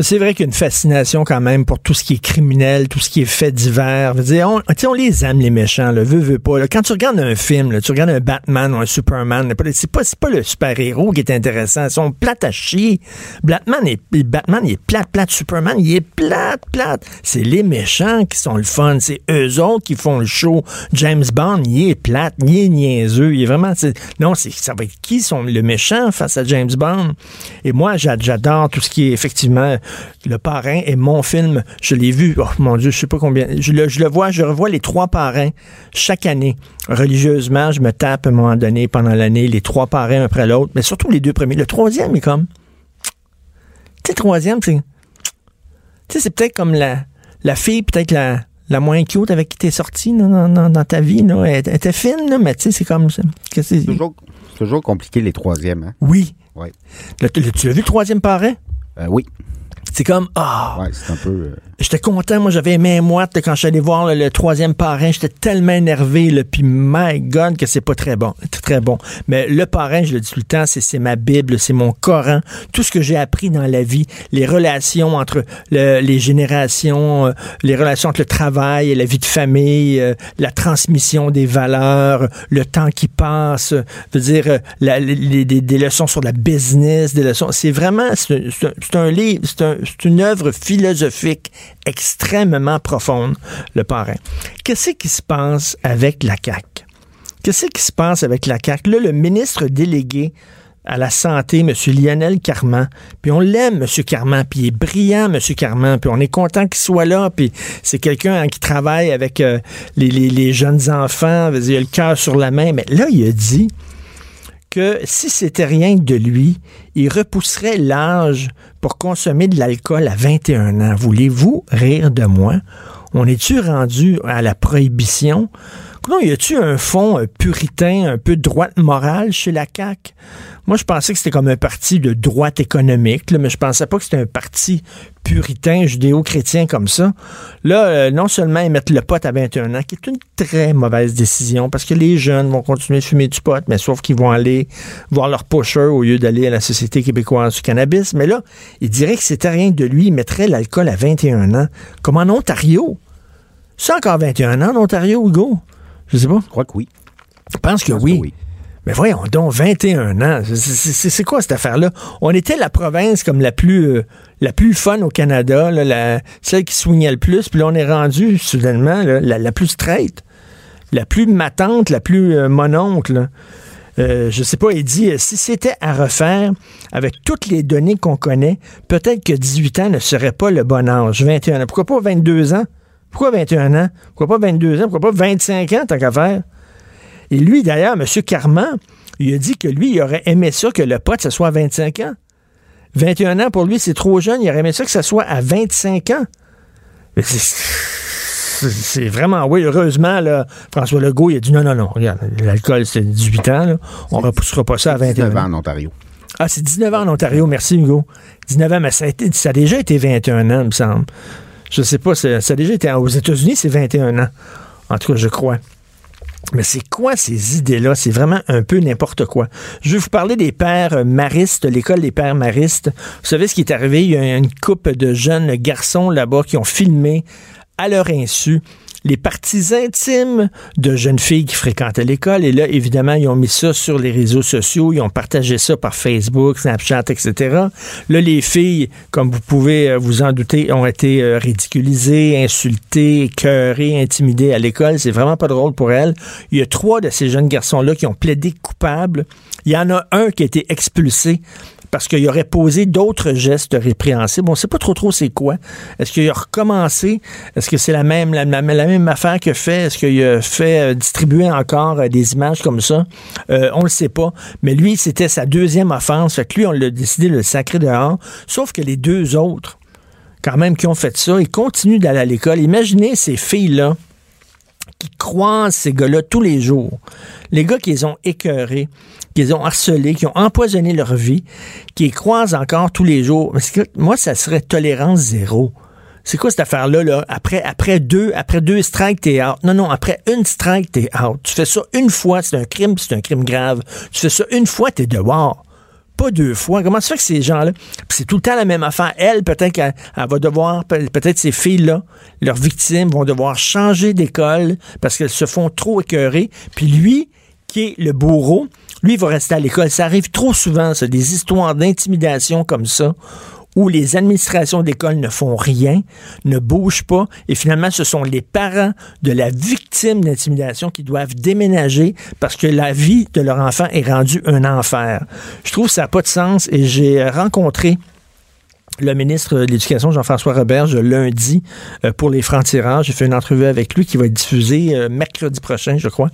C'est vrai qu'il y a une fascination quand même pour tout ce qui est criminel, tout ce qui est fait divers. Dire, on, on les aime, les méchants, le veut, veut pas. là. Quand tu regardes un film, là, tu regardes un Batman ou un Superman, c'est pas, pas le super-héros qui est intéressant. Ils sont plates à chier. Batman est, Batman, il est plate, plate. Superman, il est plate, plate. C'est les méchants qui sont le fun. C'est eux autres qui font le show. James Bond, il est plate, il est niaiseux. Il est vraiment, c'est- non, c'est, ça va être qui sont le méchant face à James Bond? Et moi, j'a- j'adore tout ce qui est effectivement le parrain est mon film. Je l'ai vu, oh mon Dieu, je sais pas combien. Je le, je le vois, je revois les trois parrains chaque année. Religieusement, je me tape à un moment donné pendant l'année les trois parrains un après l'autre, mais surtout les deux premiers. Le troisième est comme. Tu sais, le troisième, c'est. Tu sais, c'est peut-être comme la, la fille, peut-être la, la moins cute avec qui t'es sorti dans, dans- dans- dans ta vie. Là. Elle, elle était fine, là, mais tu sais, c'est comme. c'est- toujours, toujours compliqué les troisièmes. Hein? Oui. Ouais. Le- le- tu l'as vu le troisième parrain? Euh, oui. C'est comme. Ah! Ouais, c'est un peu. euh, J'étais content, moi j'avais aimé moi quand je suis allé voir là, le troisième parrain, j'étais tellement énervé, là, puis my God que c'est pas très bon, très, très bon. Mais le parrain, je le dis tout le temps, c'est ma Bible, c'est mon Coran, tout ce que j'ai appris dans la vie, les relations entre le- les générations, euh, les relations entre le travail et la vie de famille, euh, la transmission des valeurs, le temps qui passe, euh, veut dire euh, la- les- des, leçons sur la business, des leçons. C'est vraiment, c'est un- livre, c'est un- c'est une œuvre philosophique extrêmement profonde, le parrain. Qu'est-ce qui se passe avec la CAQ? Qu'est-ce qui se passe avec la CAQ? Là, le ministre délégué à la santé, M. Lionel Carman, puis on l'aime, M. Carman, puis il est brillant, M. Carman, puis on est content qu'il soit là, puis c'est quelqu'un hein, qui travaille avec euh, les, les- jeunes enfants, il a le cœur sur la main, mais là, il a dit que si c'était rien de lui, il repousserait l'âge pour consommer de l'alcool à 21 ans. Voulez-vous rire de moi? On est-tu rendu à la prohibition? Non, y a-tu un fond euh, puritain, un peu droite morale chez la CAQ? Moi, je pensais que c'était comme un parti de droite économique, là, mais je pensais pas que c'était un parti puritain, judéo-chrétien comme ça. Là, euh, non seulement ils mettent le pot à 21 ans, qui est une très mauvaise décision, parce que les jeunes vont continuer de fumer du pot, mais sauf qu'ils vont aller voir leur pusher au lieu d'aller à la Société québécoise du cannabis. Mais là, il dirait que c'était rien de lui, il mettrait l'alcool à 21 ans, comme en Ontario. C'est encore 21 ans en Ontario, Hugo? Je sais pas. Je crois que oui. Je pense que Je pense oui. que oui. Mais voyons donc, 21 ans. C'est- quoi cette affaire-là? On était la province comme la plus euh, la plus fun au Canada, là, la, celle qui soignait le plus, puis là, on est rendu, soudainement, la, plus straight, la plus matante, la plus euh, mononcle. Euh, je sais pas, il dit, euh, si c'était à refaire, avec toutes les données qu'on connaît, peut-être que 18 ans ne serait pas le bon âge. 21 ans. Pourquoi pas 22 ans? Pourquoi 21 ans? Pourquoi pas 22 ans? Pourquoi pas 25 ans, tant qu'à? Et lui, d'ailleurs, M. Carman, il a dit que lui, il aurait aimé ça que le pote, ce soit à 25 ans. 21 ans, pour lui, c'est trop jeune. Il aurait aimé ça que ça soit à 25 ans. Mais c'est- vraiment, oui, heureusement, là, François Legault, il a dit non, non, non, regarde, l'alcool, c'est 18 ans, là. on ne repoussera pas ça à 21 19 ans. ans en Ontario. Ah, c'est 19 ans en Ontario, merci Hugo. 19 ans, mais ça a, été- ça a déjà été 21 ans, il me semble. Je sais pas, ça a déjà été. Aux États-Unis, c'est 21 ans. En tout cas, je crois. Mais c'est quoi ces idées-là? C'est vraiment un peu n'importe quoi. Je vais vous parler des pères maristes, l'école des pères maristes. Vous savez ce qui est arrivé? Il y a une couple de jeunes garçons là-bas qui ont filmé à leur insu les parties intimes de jeunes filles qui fréquentaient l'école. Et là, évidemment, ils ont mis ça sur les réseaux sociaux, ils ont partagé ça par Facebook, Snapchat, etc. Là, les filles, comme vous pouvez euh, vous en douter, ont été euh, ridiculisées, insultées, écœurées, intimidées à l'école. C'est vraiment pas drôle pour elles. Il y a trois de ces jeunes garçons-là qui ont plaidé coupables. Il y en a un qui a été expulsé parce qu'il aurait posé d'autres gestes répréhensibles. On ne sait pas trop trop c'est quoi. Est-ce qu'il a recommencé? Est-ce que c'est la même, la, même affaire que fait? Est-ce qu'il a fait euh, distribuer encore euh, des images comme ça? Euh, on le sait pas. Mais lui, c'était sa deuxième offense. Fait que lui, on l'a décidé de le sacrer dehors. Sauf que les deux autres, quand même, qui ont fait ça, ils continuent d'aller à l'école. Imaginez ces filles-là qui croisent ces gars-là tous les jours. Les gars qui les ont écœurés, qui les ont harcelés, qui ont empoisonné leur vie, qui les croisent encore tous les jours. Moi, ça serait tolérance zéro. C'est quoi cette affaire-là? Là? Après, après deux, après deux strikes, t'es out. Non, non, après une strike, t'es out. Tu fais ça une fois, c'est un crime, c'est un crime grave. Tu fais ça une fois, t'es dehors. Pas deux fois. Comment ça fait que ces gens-là, c'est tout le temps la même affaire? Elle, peut-être qu'elle elle va devoir, peut- peut-être ces filles-là, leurs victimes vont devoir changer d'école parce qu'elles se font trop écœurer. Puis lui, qui est le bourreau, lui, il va rester à l'école. Ça arrive trop souvent, ça, des histoires d'intimidation comme ça, où les administrations d'école ne font rien, ne bougent pas, et finalement, ce sont les parents de la victime d'intimidation qui doivent déménager parce que la vie de leur enfant est rendue un enfer. Je trouve que ça n'a pas de sens, et j'ai rencontré le ministre de l'Éducation, Jean-François Roberge, lundi euh, pour les francs-tireurs. J'ai fait une entrevue avec lui qui va être diffusée euh, mercredi prochain, je crois.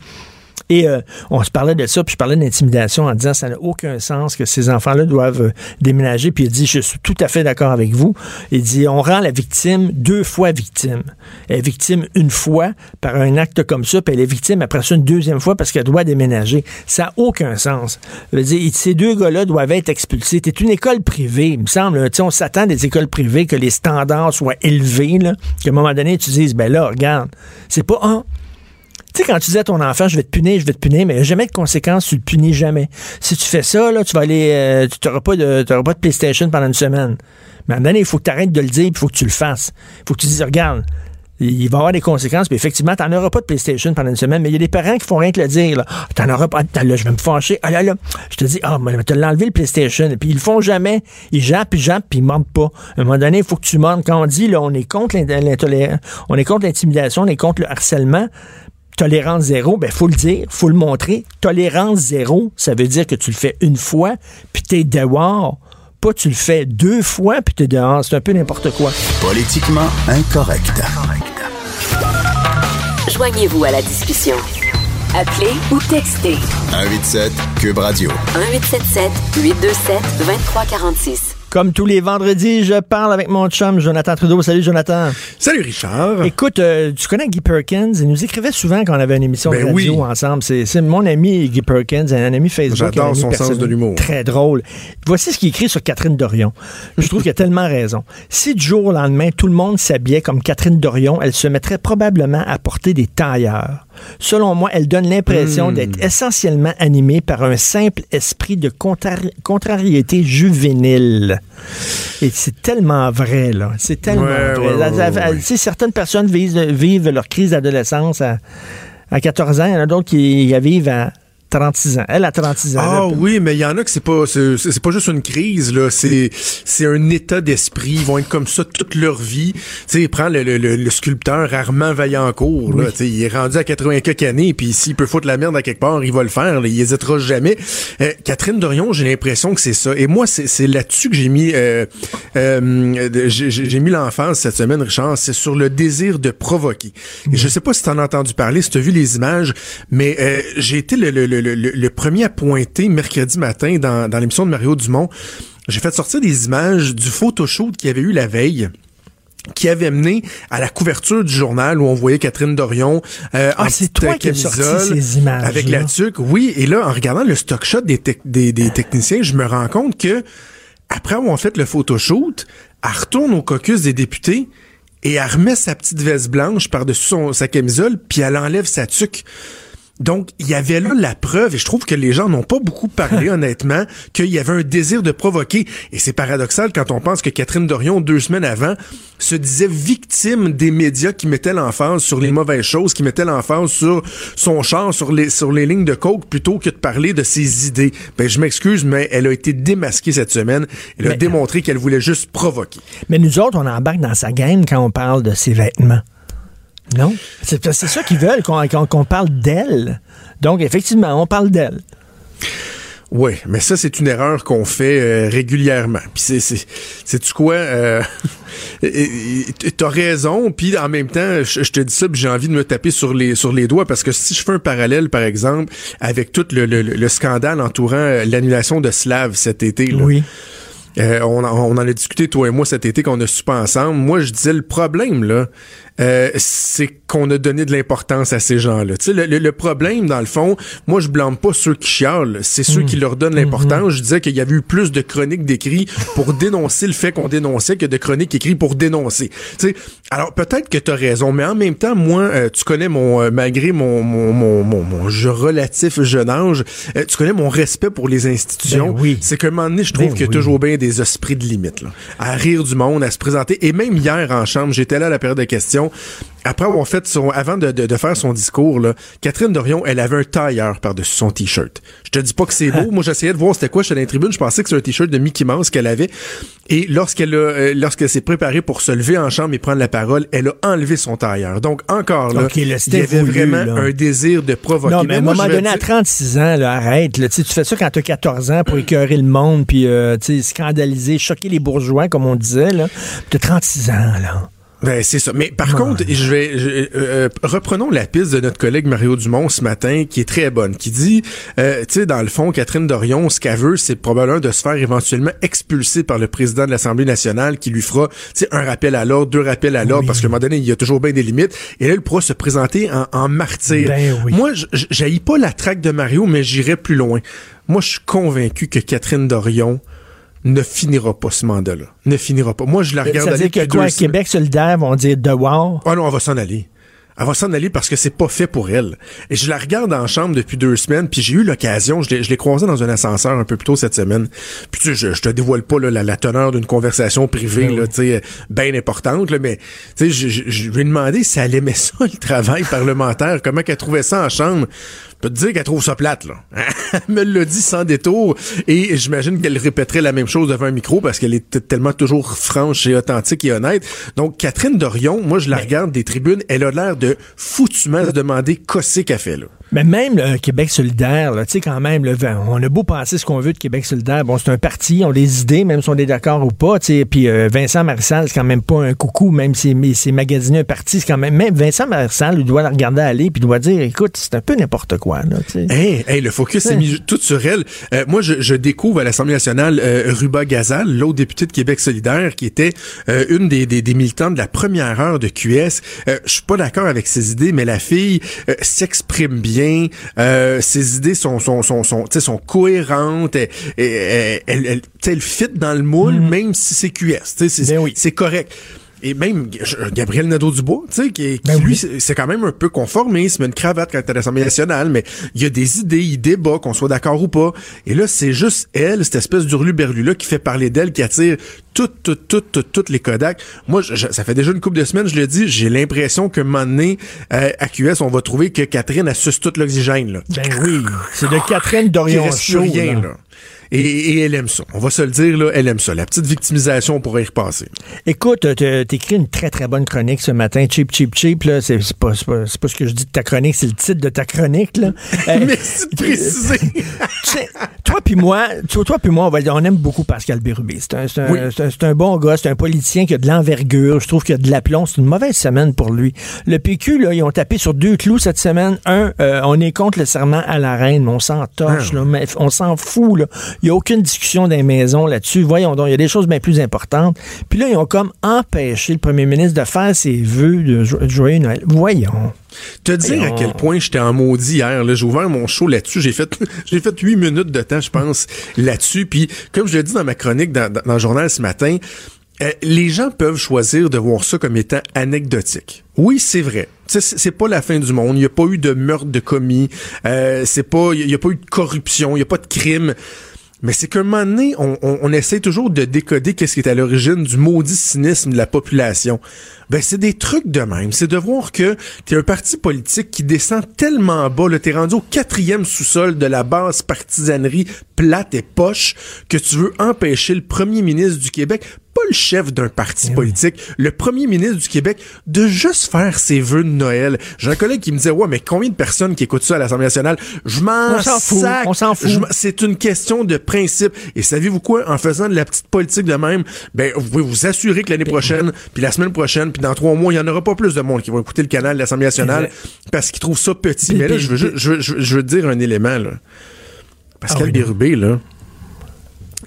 Et euh, on se parlait de ça, puis je parlais d'intimidation en disant ça n'a aucun sens que ces enfants-là doivent euh, déménager. Puis il dit, je suis tout à fait d'accord avec vous. Il dit, on rend la victime deux fois victime. Elle est victime une fois par un acte comme ça, puis elle est victime après ça une deuxième fois parce qu'elle doit déménager. Ça n'a aucun sens. Veux dire, ces deux gars-là doivent être expulsés. C'est une école privée, il me semble. On s'attend des écoles privées que les standards soient élevés, qu'à un moment donné, tu dises, ben là, regarde, c'est pas un. Tu sais, quand tu dis à ton enfant, je vais te punir, je vais te punir, mais il n'y a jamais de conséquences, tu le punis jamais. Si tu fais ça, là, tu vas aller, euh, tu n'auras pas, de- pas de PlayStation pendant une semaine. Mais à un moment donné, il faut que tu arrêtes de le dire, il faut que tu le fasses. Il faut que tu dises, regarde, il va y avoir des conséquences, puis effectivement, tu n'en auras pas de PlayStation pendant une semaine, mais il y a des parents qui font rien que le dire, là. Ah, T'en auras pas, là, je vais me fâcher. Ah là, là, je te dis, ah, mais tu l'as enlevé le PlayStation. Puis ils le font jamais. Ils jappent, ils jappent, puis ils mentent pas. À un moment donné, il faut que tu mentes. Quand on dit, là, on est contre l'int- l'intolé- on est contre l'intimidation, on est contre le harcèlement, tolérance zéro, ben faut le dire, faut le montrer. Tolérance zéro, ça veut dire que tu le fais une fois, puis t'es dehors. Pas tu le fais deux fois, puis t'es dehors. C'est un peu n'importe quoi. Politiquement incorrect. Joignez-vous à la discussion. Appelez ou textez 187 Cube Radio. 1877 827 2346. Comme tous les vendredis, je parle avec mon chum Jonathan Trudeau. Salut Jonathan. Salut Richard. Écoute, euh, tu connais Guy Perkins? Il nous écrivait souvent quand on avait une émission Ben de radio oui. ensemble. C'est mon ami Guy Perkins, un ami Facebook. J'adore son sens personnel, de l'humour. Très drôle. Voici ce qu'il écrit sur Catherine Dorion. Je trouve qu'il a tellement raison. Si du jour au lendemain, tout le monde s'habillait comme Catherine Dorion, elle se mettrait probablement à porter des tailleurs. Selon moi, elle donne l'impression Hmm. d'être essentiellement animée par un simple esprit de contrari- contrariété juvénile. Et c'est tellement vrai, là. C'est tellement Ouais, vrai. ouais, ouais, Elle- elle- certaines personnes vivent, vivent leur crise d'adolescence à, à 14 ans. Il y en a d'autres qui la vivent à 36 ans. Elle a 36 ans. Ah là. oui, mais il y en a que c'est pas c'est c'est pas juste une crise là, c'est c'est un état d'esprit, ils vont être comme ça toute leur vie. Tu sais, prends le, le, le, le sculpteur Armand Vaillancourt là, tu sais, il est rendu à 80 quelques années puis s'il peut foutre la merde à quelque part, il va le faire, là, il hésitera jamais. Euh, Catherine Dorion, j'ai l'impression que c'est ça et moi c'est c'est là-dessus que j'ai mis euh, euh, j'ai mis l'enfance cette semaine Richard, c'est sur le désir de provoquer. Et je sais pas si tu en as entendu parler, si tu as vu les images, mais euh, j'ai été le, le, le, le, le premier à pointer mercredi matin dans, dans l'émission de Mario Dumont. J'ai fait sortir des images du photoshoot qu'il y avait eu la veille qui avait mené à la couverture du journal où on voyait Catherine Dorion euh, Ah, en c'est petite toi qui as sorti camisole, ces images-là. avec la tuque. Oui, et là, en regardant le stock shot des, tec- des, des techniciens, je me rends compte que après avoir fait le photoshoot, elle retourne au caucus des députés et elle remet sa petite veste blanche par-dessus son- sa camisole, puis elle enlève sa tuque. Donc, il y avait là la preuve, et je trouve que les gens n'ont pas beaucoup parlé, honnêtement, qu'il y avait un désir de provoquer. Et c'est paradoxal quand on pense que Catherine Dorion, deux semaines avant, se disait victime des médias qui mettaient l'emphase sur les mauvaises choses, qui mettaient l'emphase sur son char, sur les, sur les lignes de coke, plutôt que de parler de ses idées. Ben, je m'excuse, mais elle a été démasquée cette semaine. Elle a démontré qu'elle voulait juste provoquer. Mais nous autres, on embarque dans sa game quand on parle de ses vêtements. Non? C'est ça qu'ils veulent, qu'on parle d'elle. Donc, effectivement, on parle d'elle. Oui, mais ça, c'est une erreur qu'on fait euh, régulièrement. Puis c'est, c'est, c'est-tu quoi? Euh, t'as raison, puis en même temps, je, te dis ça, j'ai envie de me taper sur les, sur les doigts, parce que si je fais un parallèle, par exemple, avec tout le, le, le scandale entourant euh, l'annulation de Slav cet été, là, Oui. euh, on, on en a discuté, toi et moi, cet été, qu'on a super ensemble. Moi, je disais, le problème, là, euh, c'est qu'on a donné de l'importance à ces gens-là. Tu sais, le, le- le problème, dans le fond, moi, je blâme pas ceux qui chialent, c'est ceux qui leur donnent l'importance. Je disais qu'il y avait eu plus de chroniques d'écrits pour dénoncer le fait qu'on dénonçait que de chroniques écrites pour dénoncer. Tu sais, alors peut-être que tu as raison, mais en même temps, moi, euh, tu connais mon, euh, malgré mon, mon, mon, mon, mon jeu relatif jeune âge, euh, tu connais mon respect pour les institutions. Ben oui. C'est qu'à un moment donné, je trouve Ben qu'il y a oui. toujours bien des esprits de limite, là. À rire du monde, à se présenter. Et même hier en chambre, j'étais là à la période de questions. Après avoir fait son, avant de, de, de faire son discours, là, Catherine Dorion, elle avait un tailleur par-dessus son t-shirt. Je te dis pas que c'est beau. Moi, j'essayais de voir c'était quoi. Dans les tribunes. Je pensais que c'était un t-shirt de Mickey Mouse qu'elle avait. Et lorsqu'elle a, euh, lorsqu'elle s'est préparée pour se lever en chambre et prendre la parole, elle a enlevé son tailleur. Donc, encore là, Ok, là, il y avait voulu, vraiment là. un désir de provoquer. Non, mais à un moment donné, à dire- 36 ans, là, arrête. Là, Tu fais ça quand t'as 14 ans pour écœurer le monde, puis euh, scandaliser, choquer les bourgeois, comme on disait. Là. T'as 36 ans, là. Ben, c'est ça. Mais par contre, je vais je- euh, euh, reprenons la piste de notre collègue Mario Dumont ce matin, qui est très bonne, qui dit, euh, tu sais, dans le fond, Catherine Dorion, ce qu'elle veut, c'est probablement de se faire éventuellement expulser par le président de l'Assemblée nationale, qui lui fera, tu sais, un rappel à l'ordre, deux rappels à l'ordre, Oui. parce qu'à un moment donné, il y a toujours bien des limites. Et là, elle pourra se présenter en, en martyr. Ben oui. Moi, j'haïs pas la traque de Mario, mais j'irai plus loin. Moi, je suis convaincu que Catherine Dorion ne finira pas ce mandat-là. Ne finira pas. Moi, je la regarde Ça veut dire que quoi. Québec solidaire vont dire devoir. Ah non, elle va s'en aller. Elle va s'en aller parce que c'est pas fait pour elle. Et je la regarde en chambre depuis deux semaines, puis j'ai eu l'occasion, je l'ai, croisée dans un ascenseur un peu plus tôt cette semaine. Puis tu sais, je, je te dévoile pas là, la, la teneur d'une conversation privée, là, tu sais, bien importante, là, mais tu sais, je, je, je lui ai demandé si elle aimait ça, le travail parlementaire, comment qu'elle trouvait ça en chambre. Peux te dire qu'elle trouve ça plate, là. Elle me l'a dit sans détour, et j'imagine qu'elle répéterait la même chose devant un micro parce qu'elle est tellement toujours franche et authentique et honnête. Donc, Catherine Dorion, moi, je la regarde des tribunes, elle a l'air de foutument se demander qu'est-ce qu'elle fait, là. Mais même le Québec solidaire, tu sais, quand même, là, on a beau penser ce qu'on veut de Québec solidaire. Bon, c'est un parti, ils ont des idées, même si on est d'accord ou pas. tu sais. Puis euh, Vincent Marissal, c'est quand même pas un coucou, même si, s'est magasiné un parti, c'est quand même. Même Vincent Marissal, il doit la regarder aller, puis il doit dire écoute, c'est un peu n'importe quoi. Là, tu sais. Hey, hey, le focus s'est mis tout sur elle. Euh, moi, je, je découvre à l'Assemblée nationale euh, Ruba Gazal, l'autre députée de Québec solidaire, qui était euh, une des, des, des militantes de la première heure de QS. Euh, je suis pas d'accord avec ses idées, mais la fille euh, s'exprime bien. Euh, ses idées sont sont sont sont, tu sais, sont cohérentes. Elle, elle, elle, elle, elle fit dans le moule, même si c'est QS. tu sais, C'est Ben oui. c'est correct. Et même Gabriel Nadeau-Dubois, tu sais, qui, qui, Ben lui, oui. c'est- quand même un peu se met une cravate quand est à l'Assemblée nationale, mais il y a des idées, il débat, qu'on soit d'accord ou pas. Et là, c'est juste elle, cette espèce d'hurlu-berlu-là, qui fait parler d'elle, qui attire toutes, toutes, toutes, toutes, toutes les Kodak. Moi, je- ça fait déjà une couple de semaines, je le dis, j'ai l'impression moment donné, euh, à QS, on va trouver que Catherine, elle suce tout l'oxygène, là. Ben oui, c'est de Catherine Il Dorion reste plus Show, rien, là. là. Et, et elle aime ça. On va se le dire, là, elle aime ça. La petite victimisation, on pourrait y repasser. Écoute, t'as écrit une très très bonne chronique ce matin, cheap cheap cheap là, c'est pas, pas pas ce que je dis de ta chronique, c'est le titre de ta chronique là. Euh, Merci de préciser. tu sais, toi puis moi, toi, toi puis moi, on va dire, on aime beaucoup Pascal Bérubé. C'est un, un, Oui. un bon gars, c'est un politicien qui a de l'envergure. Je trouve qu'il a de l'aplomb. C'est une mauvaise semaine pour lui. Le PQ, là, ils ont tapé sur deux clous cette semaine. Un, euh, on est contre le serment à la reine, mais on s'en torche, Ah. là, mais on s'en fout. Là. Il n'y a aucune discussion dans les maisons là-dessus. Voyons donc, il y a des choses bien plus importantes. Puis là, ils ont comme empêché le premier ministre de faire ses vœux de jo- de joyeux Noël. Voyons. Te dire à quel point j'étais en maudit hier. là. J'ai ouvert mon show là-dessus. J'ai fait j'ai fait huit minutes de temps, je pense, là-dessus. Puis, comme je l'ai dit dans ma chronique dans, dans- dans le journal ce matin, euh, les gens peuvent choisir de voir ça comme étant anecdotique. Oui, c'est vrai. C'est pas la fin du monde. Il n'y a pas eu de meurtre de commis. Euh, c'est pas, il n'y a, pas eu de corruption. Il n'y a pas de crime. Mais c'est qu'à un moment donné, on, on, essaie toujours de décoder qu'est-ce qui est à l'origine du maudit cynisme de la population. Ben, c'est des trucs de même. C'est de voir que t'es un parti politique qui descend tellement bas, là, t'es rendu au quatrième sous-sol de la basse partisanerie plate et poche, que tu veux empêcher le premier ministre du Québec, pas le chef d'un parti politique, le premier ministre du Québec, de juste faire ses vœux de Noël. J'ai un collègue qui me disait, ouais, mais combien de personnes qui écoutent ça à l'Assemblée nationale? Je m'en On s'en fout, sac. on s'en fout. C'est une question de principe. Et savez-vous quoi? En faisant de la petite politique de même, ben, vous pouvez vous assurer que l'année prochaine, puis la semaine prochaine, puis dans trois mois, il y en aura pas plus de monde qui vont écouter le canal de l'Assemblée nationale parce qu'ils trouvent ça petit. Mais là, je veux, je, je dire un élément, là. Pascal Ah oui, là,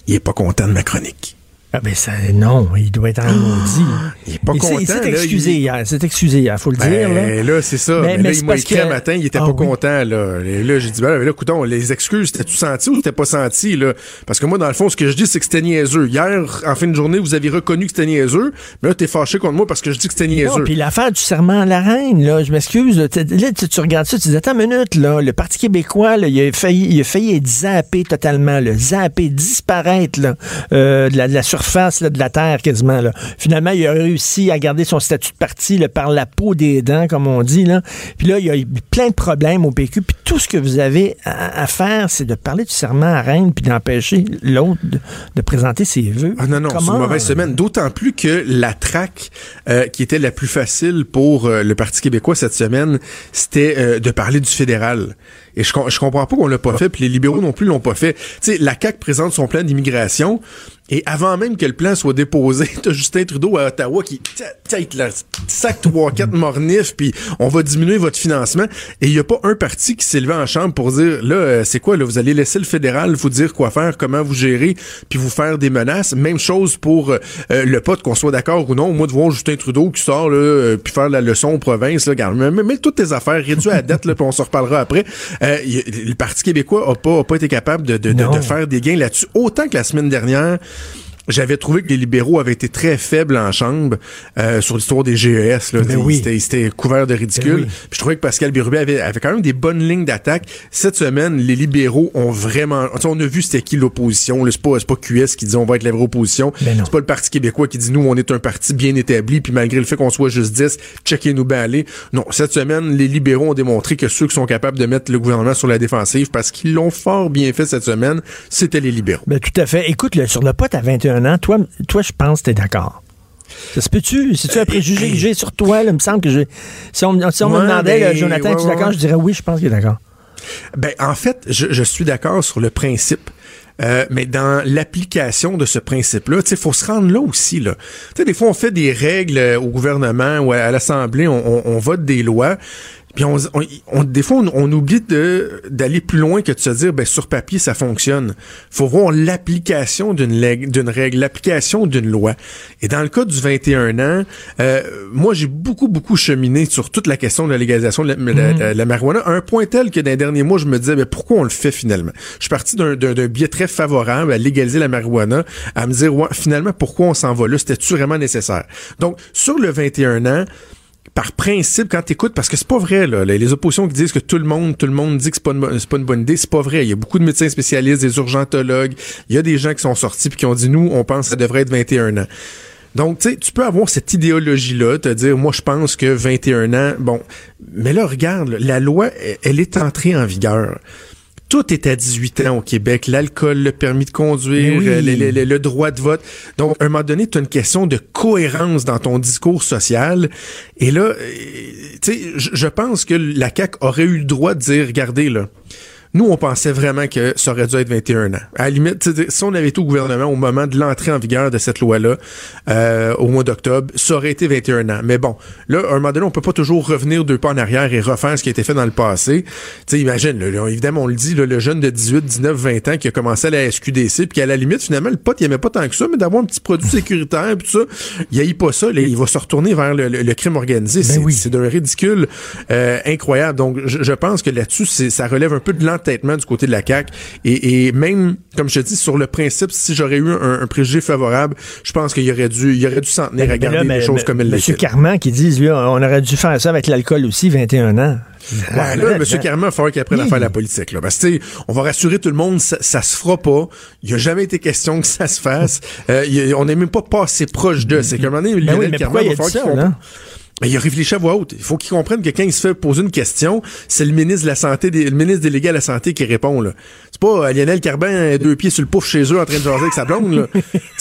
il est pas content de ma chronique. Ah ben ça, non, il doit être en maudit. Il est pas Il content. Il s'est excusé il- hier, excusé hier, faut le dire. Là. Ben, là, c'est ça. Mais- Mais, mais là, il m'a écrit que- un matin, il était Ah pas oui. content, là. Et là, j'ai dit, ben là, là, coudonc, les excuses, t'as-tu senti ou t'as pas senti, là? Parce que moi, dans le fond, ce que je dis, c'est que c'était niaiseux. Hier, en fin de journée, vous avez reconnu que c'était niaiseux, mais là, t'es fâché contre moi parce que je dis que c'était Non, niaiseux. puis l'affaire du serment à la reine, là, je m'excuse. Là, t'es- là, tu, tu regardes ça, tu dis, attends une minute, là, le Parti québécois, là, il, a failli, il a failli être zappé totalement, là, zappé, disparaître là, euh, de, la, de la surface là, de la Terre quasiment. Là. Finalement, il a réussi à garder son statut de parti là, par la peau des dents, comme on dit. Là. Puis là, il y a eu plein de problèmes au PQ. Puis tout ce que vous avez à, à faire, c'est de parler du serment à reine puis d'empêcher l'autre de, de présenter ses vœux. Ah non, non, c'est une mauvaise semaine. D'autant plus que la traque euh, qui était la plus facile pour euh, le Parti québécois cette semaine, c'était euh, de parler du fédéral. Et je, je comprends pas qu'on l'a pas fait, puis les libéraux non plus l'ont pas fait. Tu sais, la CAQ présente son plan d'immigration, et avant même que le plan soit déposé, t'as Justin Trudeau à Ottawa qui tête là, sac trois quatre mornifs, puis on va diminuer votre financement. Et il y a pas un parti qui s'est levé en chambre pour dire là, euh, c'est quoi là, vous allez laisser le fédéral vous dire quoi faire, comment vous gérer, puis vous faire des menaces. Même chose pour euh, euh, le pote, qu'on soit d'accord ou non. Moi de voir Justin Trudeau qui sort là, puis faire la leçon aux provinces, là, regarde, mets, toutes tes affaires, réduis la dette là, puis on se reparlera après. Euh, le Parti québécois a pas a pas été capable de, de, de, Non. de faire des gains là-dessus. Autant que la semaine dernière. J'avais trouvé que les libéraux avaient été très faibles en chambre euh, sur l'histoire des GES. Là, Ben Ils oui. étaient- ils étaient couverts de ridicule. Ben oui. Puis je trouvais que Pascal Birubé avait, avait quand même des bonnes lignes d'attaque. Cette semaine, les libéraux ont vraiment... on a vu c'était qui l'opposition. C'est pas, c'est pas QS qui dit on va être la vraie opposition. Ben c'est pas le Parti québécois qui dit nous, on est un parti bien établi. Puis malgré le fait qu'on soit juste 10, checkez-nous bien aller. Non, cette semaine, les libéraux ont démontré que ceux qui sont capables de mettre le gouvernement sur la défensive, parce qu'ils l'ont fort bien fait cette semaine, c'était les libéraux. Ben, tout à fait. Écoute, le- sur le pote à 21 ans, toi, toi je pense que t'es d'accord. Ça se peut-tu? C'est-tu un préjugé que j'ai sur toi? Là? Il me semble que j'ai. Si on, me- si on me Ouais, demandait, Jonathan, ouais, es-tu d'accord? ouais. Je dirais oui, je pense qu'il est d'accord. Ben, en fait, je, je suis d'accord sur le principe. Euh, mais dans l'application de ce principe-là, il faut se rendre là aussi. Là. Tu des fois, on fait des règles euh, au gouvernement ou à, à l'Assemblée, on, on- on vote des lois, puis on, on- on- des fois, on, on oublie de- d'aller plus loin que de se dire, ben, sur papier, ça fonctionne. faut voir l'application d'une leg- d'une règle, l'application d'une loi. Et dans le cas du 21 ans, euh, moi, j'ai beaucoup, beaucoup cheminé sur toute la question de la légalisation de la, la- la- la marijuana, à un point tel que dans les derniers mois, je me disais, ben, pourquoi on le fait finalement? Je suis parti d'un- biais très favorable à légaliser la marijuana, à me dire, ouais, finalement, pourquoi on s'en va là? C'était-tu vraiment nécessaire? Donc, sur le 21 ans, par principe, quand t'écoutes, parce que c'est pas vrai, là, les, oppositions qui disent que tout le monde, tout le monde dit que c'est pas, une, pas une bonne idée, c'est pas vrai. Il y a beaucoup de médecins spécialistes, des urgentologues, il y a des gens qui sont sortis puis qui ont dit, nous, on pense que ça devrait être 21 ans. Donc, tu sais, tu peux avoir cette idéologie-là, te dire, moi, je pense que 21 ans, bon, mais là, regarde, là, la loi, elle est entrée en vigueur. Tout est à 18 ans au Québec. L'alcool, le permis de conduire, oui. le, le- le- le droit de vote. Donc, à un moment donné, tu as une question de cohérence dans ton discours social. Et là, euh, tu sais, je je pense que la CAQ aurait eu le droit de dire, regardez, là, nous, on pensait vraiment que ça aurait dû être 21 ans. À la limite, si on avait été au gouvernement au moment de l'entrée en vigueur de cette loi-là, euh, au mois d'octobre, ça aurait été 21 ans. Mais bon, là, à un moment donné, on peut pas toujours revenir deux pas en arrière et refaire ce qui a été fait dans le passé. Tu sais, imagine, là, là, évidemment, on le dit, là, le jeune de 18, 19, 20 ans qui a commencé à la SQDC, puis qu'à la limite, finalement, le pote, il aimait pas tant que ça, mais d'avoir un petit produit sécuritaire, puis tout ça, il haït pas ça, là, il va se retourner vers le, le- le crime organisé. c'est oui. d'un ridicule euh, incroyable. Donc, je, je pense que là-dessus, ça relève un peu de l'entêtement du côté de la CAQ. Et, et même, comme je te dis, sur le principe, si j'aurais eu un, un préjugé favorable, je pense qu'il aurait dû, il aurait dû s'en tenir à garder là, les mais- choses mais- comme elles l'étaient. Carman qui dit, lui, on aurait dû faire ça avec l'alcool aussi, 21 ans. Ouais, là, M. Carman, il va falloir qu'il apprenne à faire la politique. Là, parce que, on va rassurer tout le monde, ça, ça se fera pas. Il n'y a jamais été question que ça se fasse. Euh, a- on n'est même pas passé proche de. C'est qu'à un moment donné, Ben oui, mais pourquoi il va a dit falloir ça, qu'il là? Mais il a réfléchi à voix haute. Il faut qu'il comprenne que quand il se fait poser une question, c'est le ministre de la Santé, le ministre délégué à la Santé qui répond. Là. C'est pas euh, Lionel Carbin, deux pieds sur le pouf chez eux en train de jaser avec sa blonde. Là.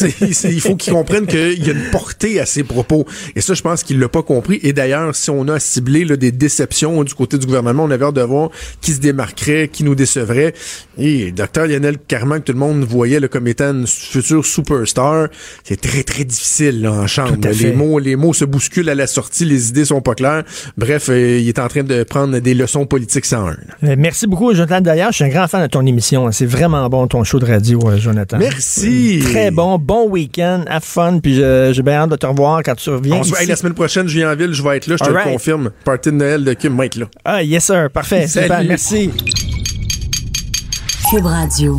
il faut qu'il comprenne qu'il y a une portée à ses propos. Et ça, je pense qu'il l'a pas compris. Et d'ailleurs, si on a ciblé là, des déceptions du côté du gouvernement, on avait hâte de voir qui se démarquerait, qui nous décevrait. Et docteur Lionel Carman, que tout le monde voyait là, comme étant une future superstar, c'est très, très difficile là, en chambre. Les mots, les mots se bousculent à la sortie, les idées sont pas claires. Bref, euh, il est en train de prendre des leçons politiques sans un. Euh, merci beaucoup, Jonathan. D'ailleurs, je suis un grand fan de ton émission. C'est vraiment bon, ton show de radio, euh, Jonathan. Merci. Très bon. Bon week-end. Have fun. Puis j'ai bien hâte de te revoir quand tu reviens. On se voit, la semaine prochaine, je viens en ville, je vais être là. Je te le confirme. Party de Noël de Kim être là. Ah, yes, sir. Parfait. Super. Merci. Cube Radio.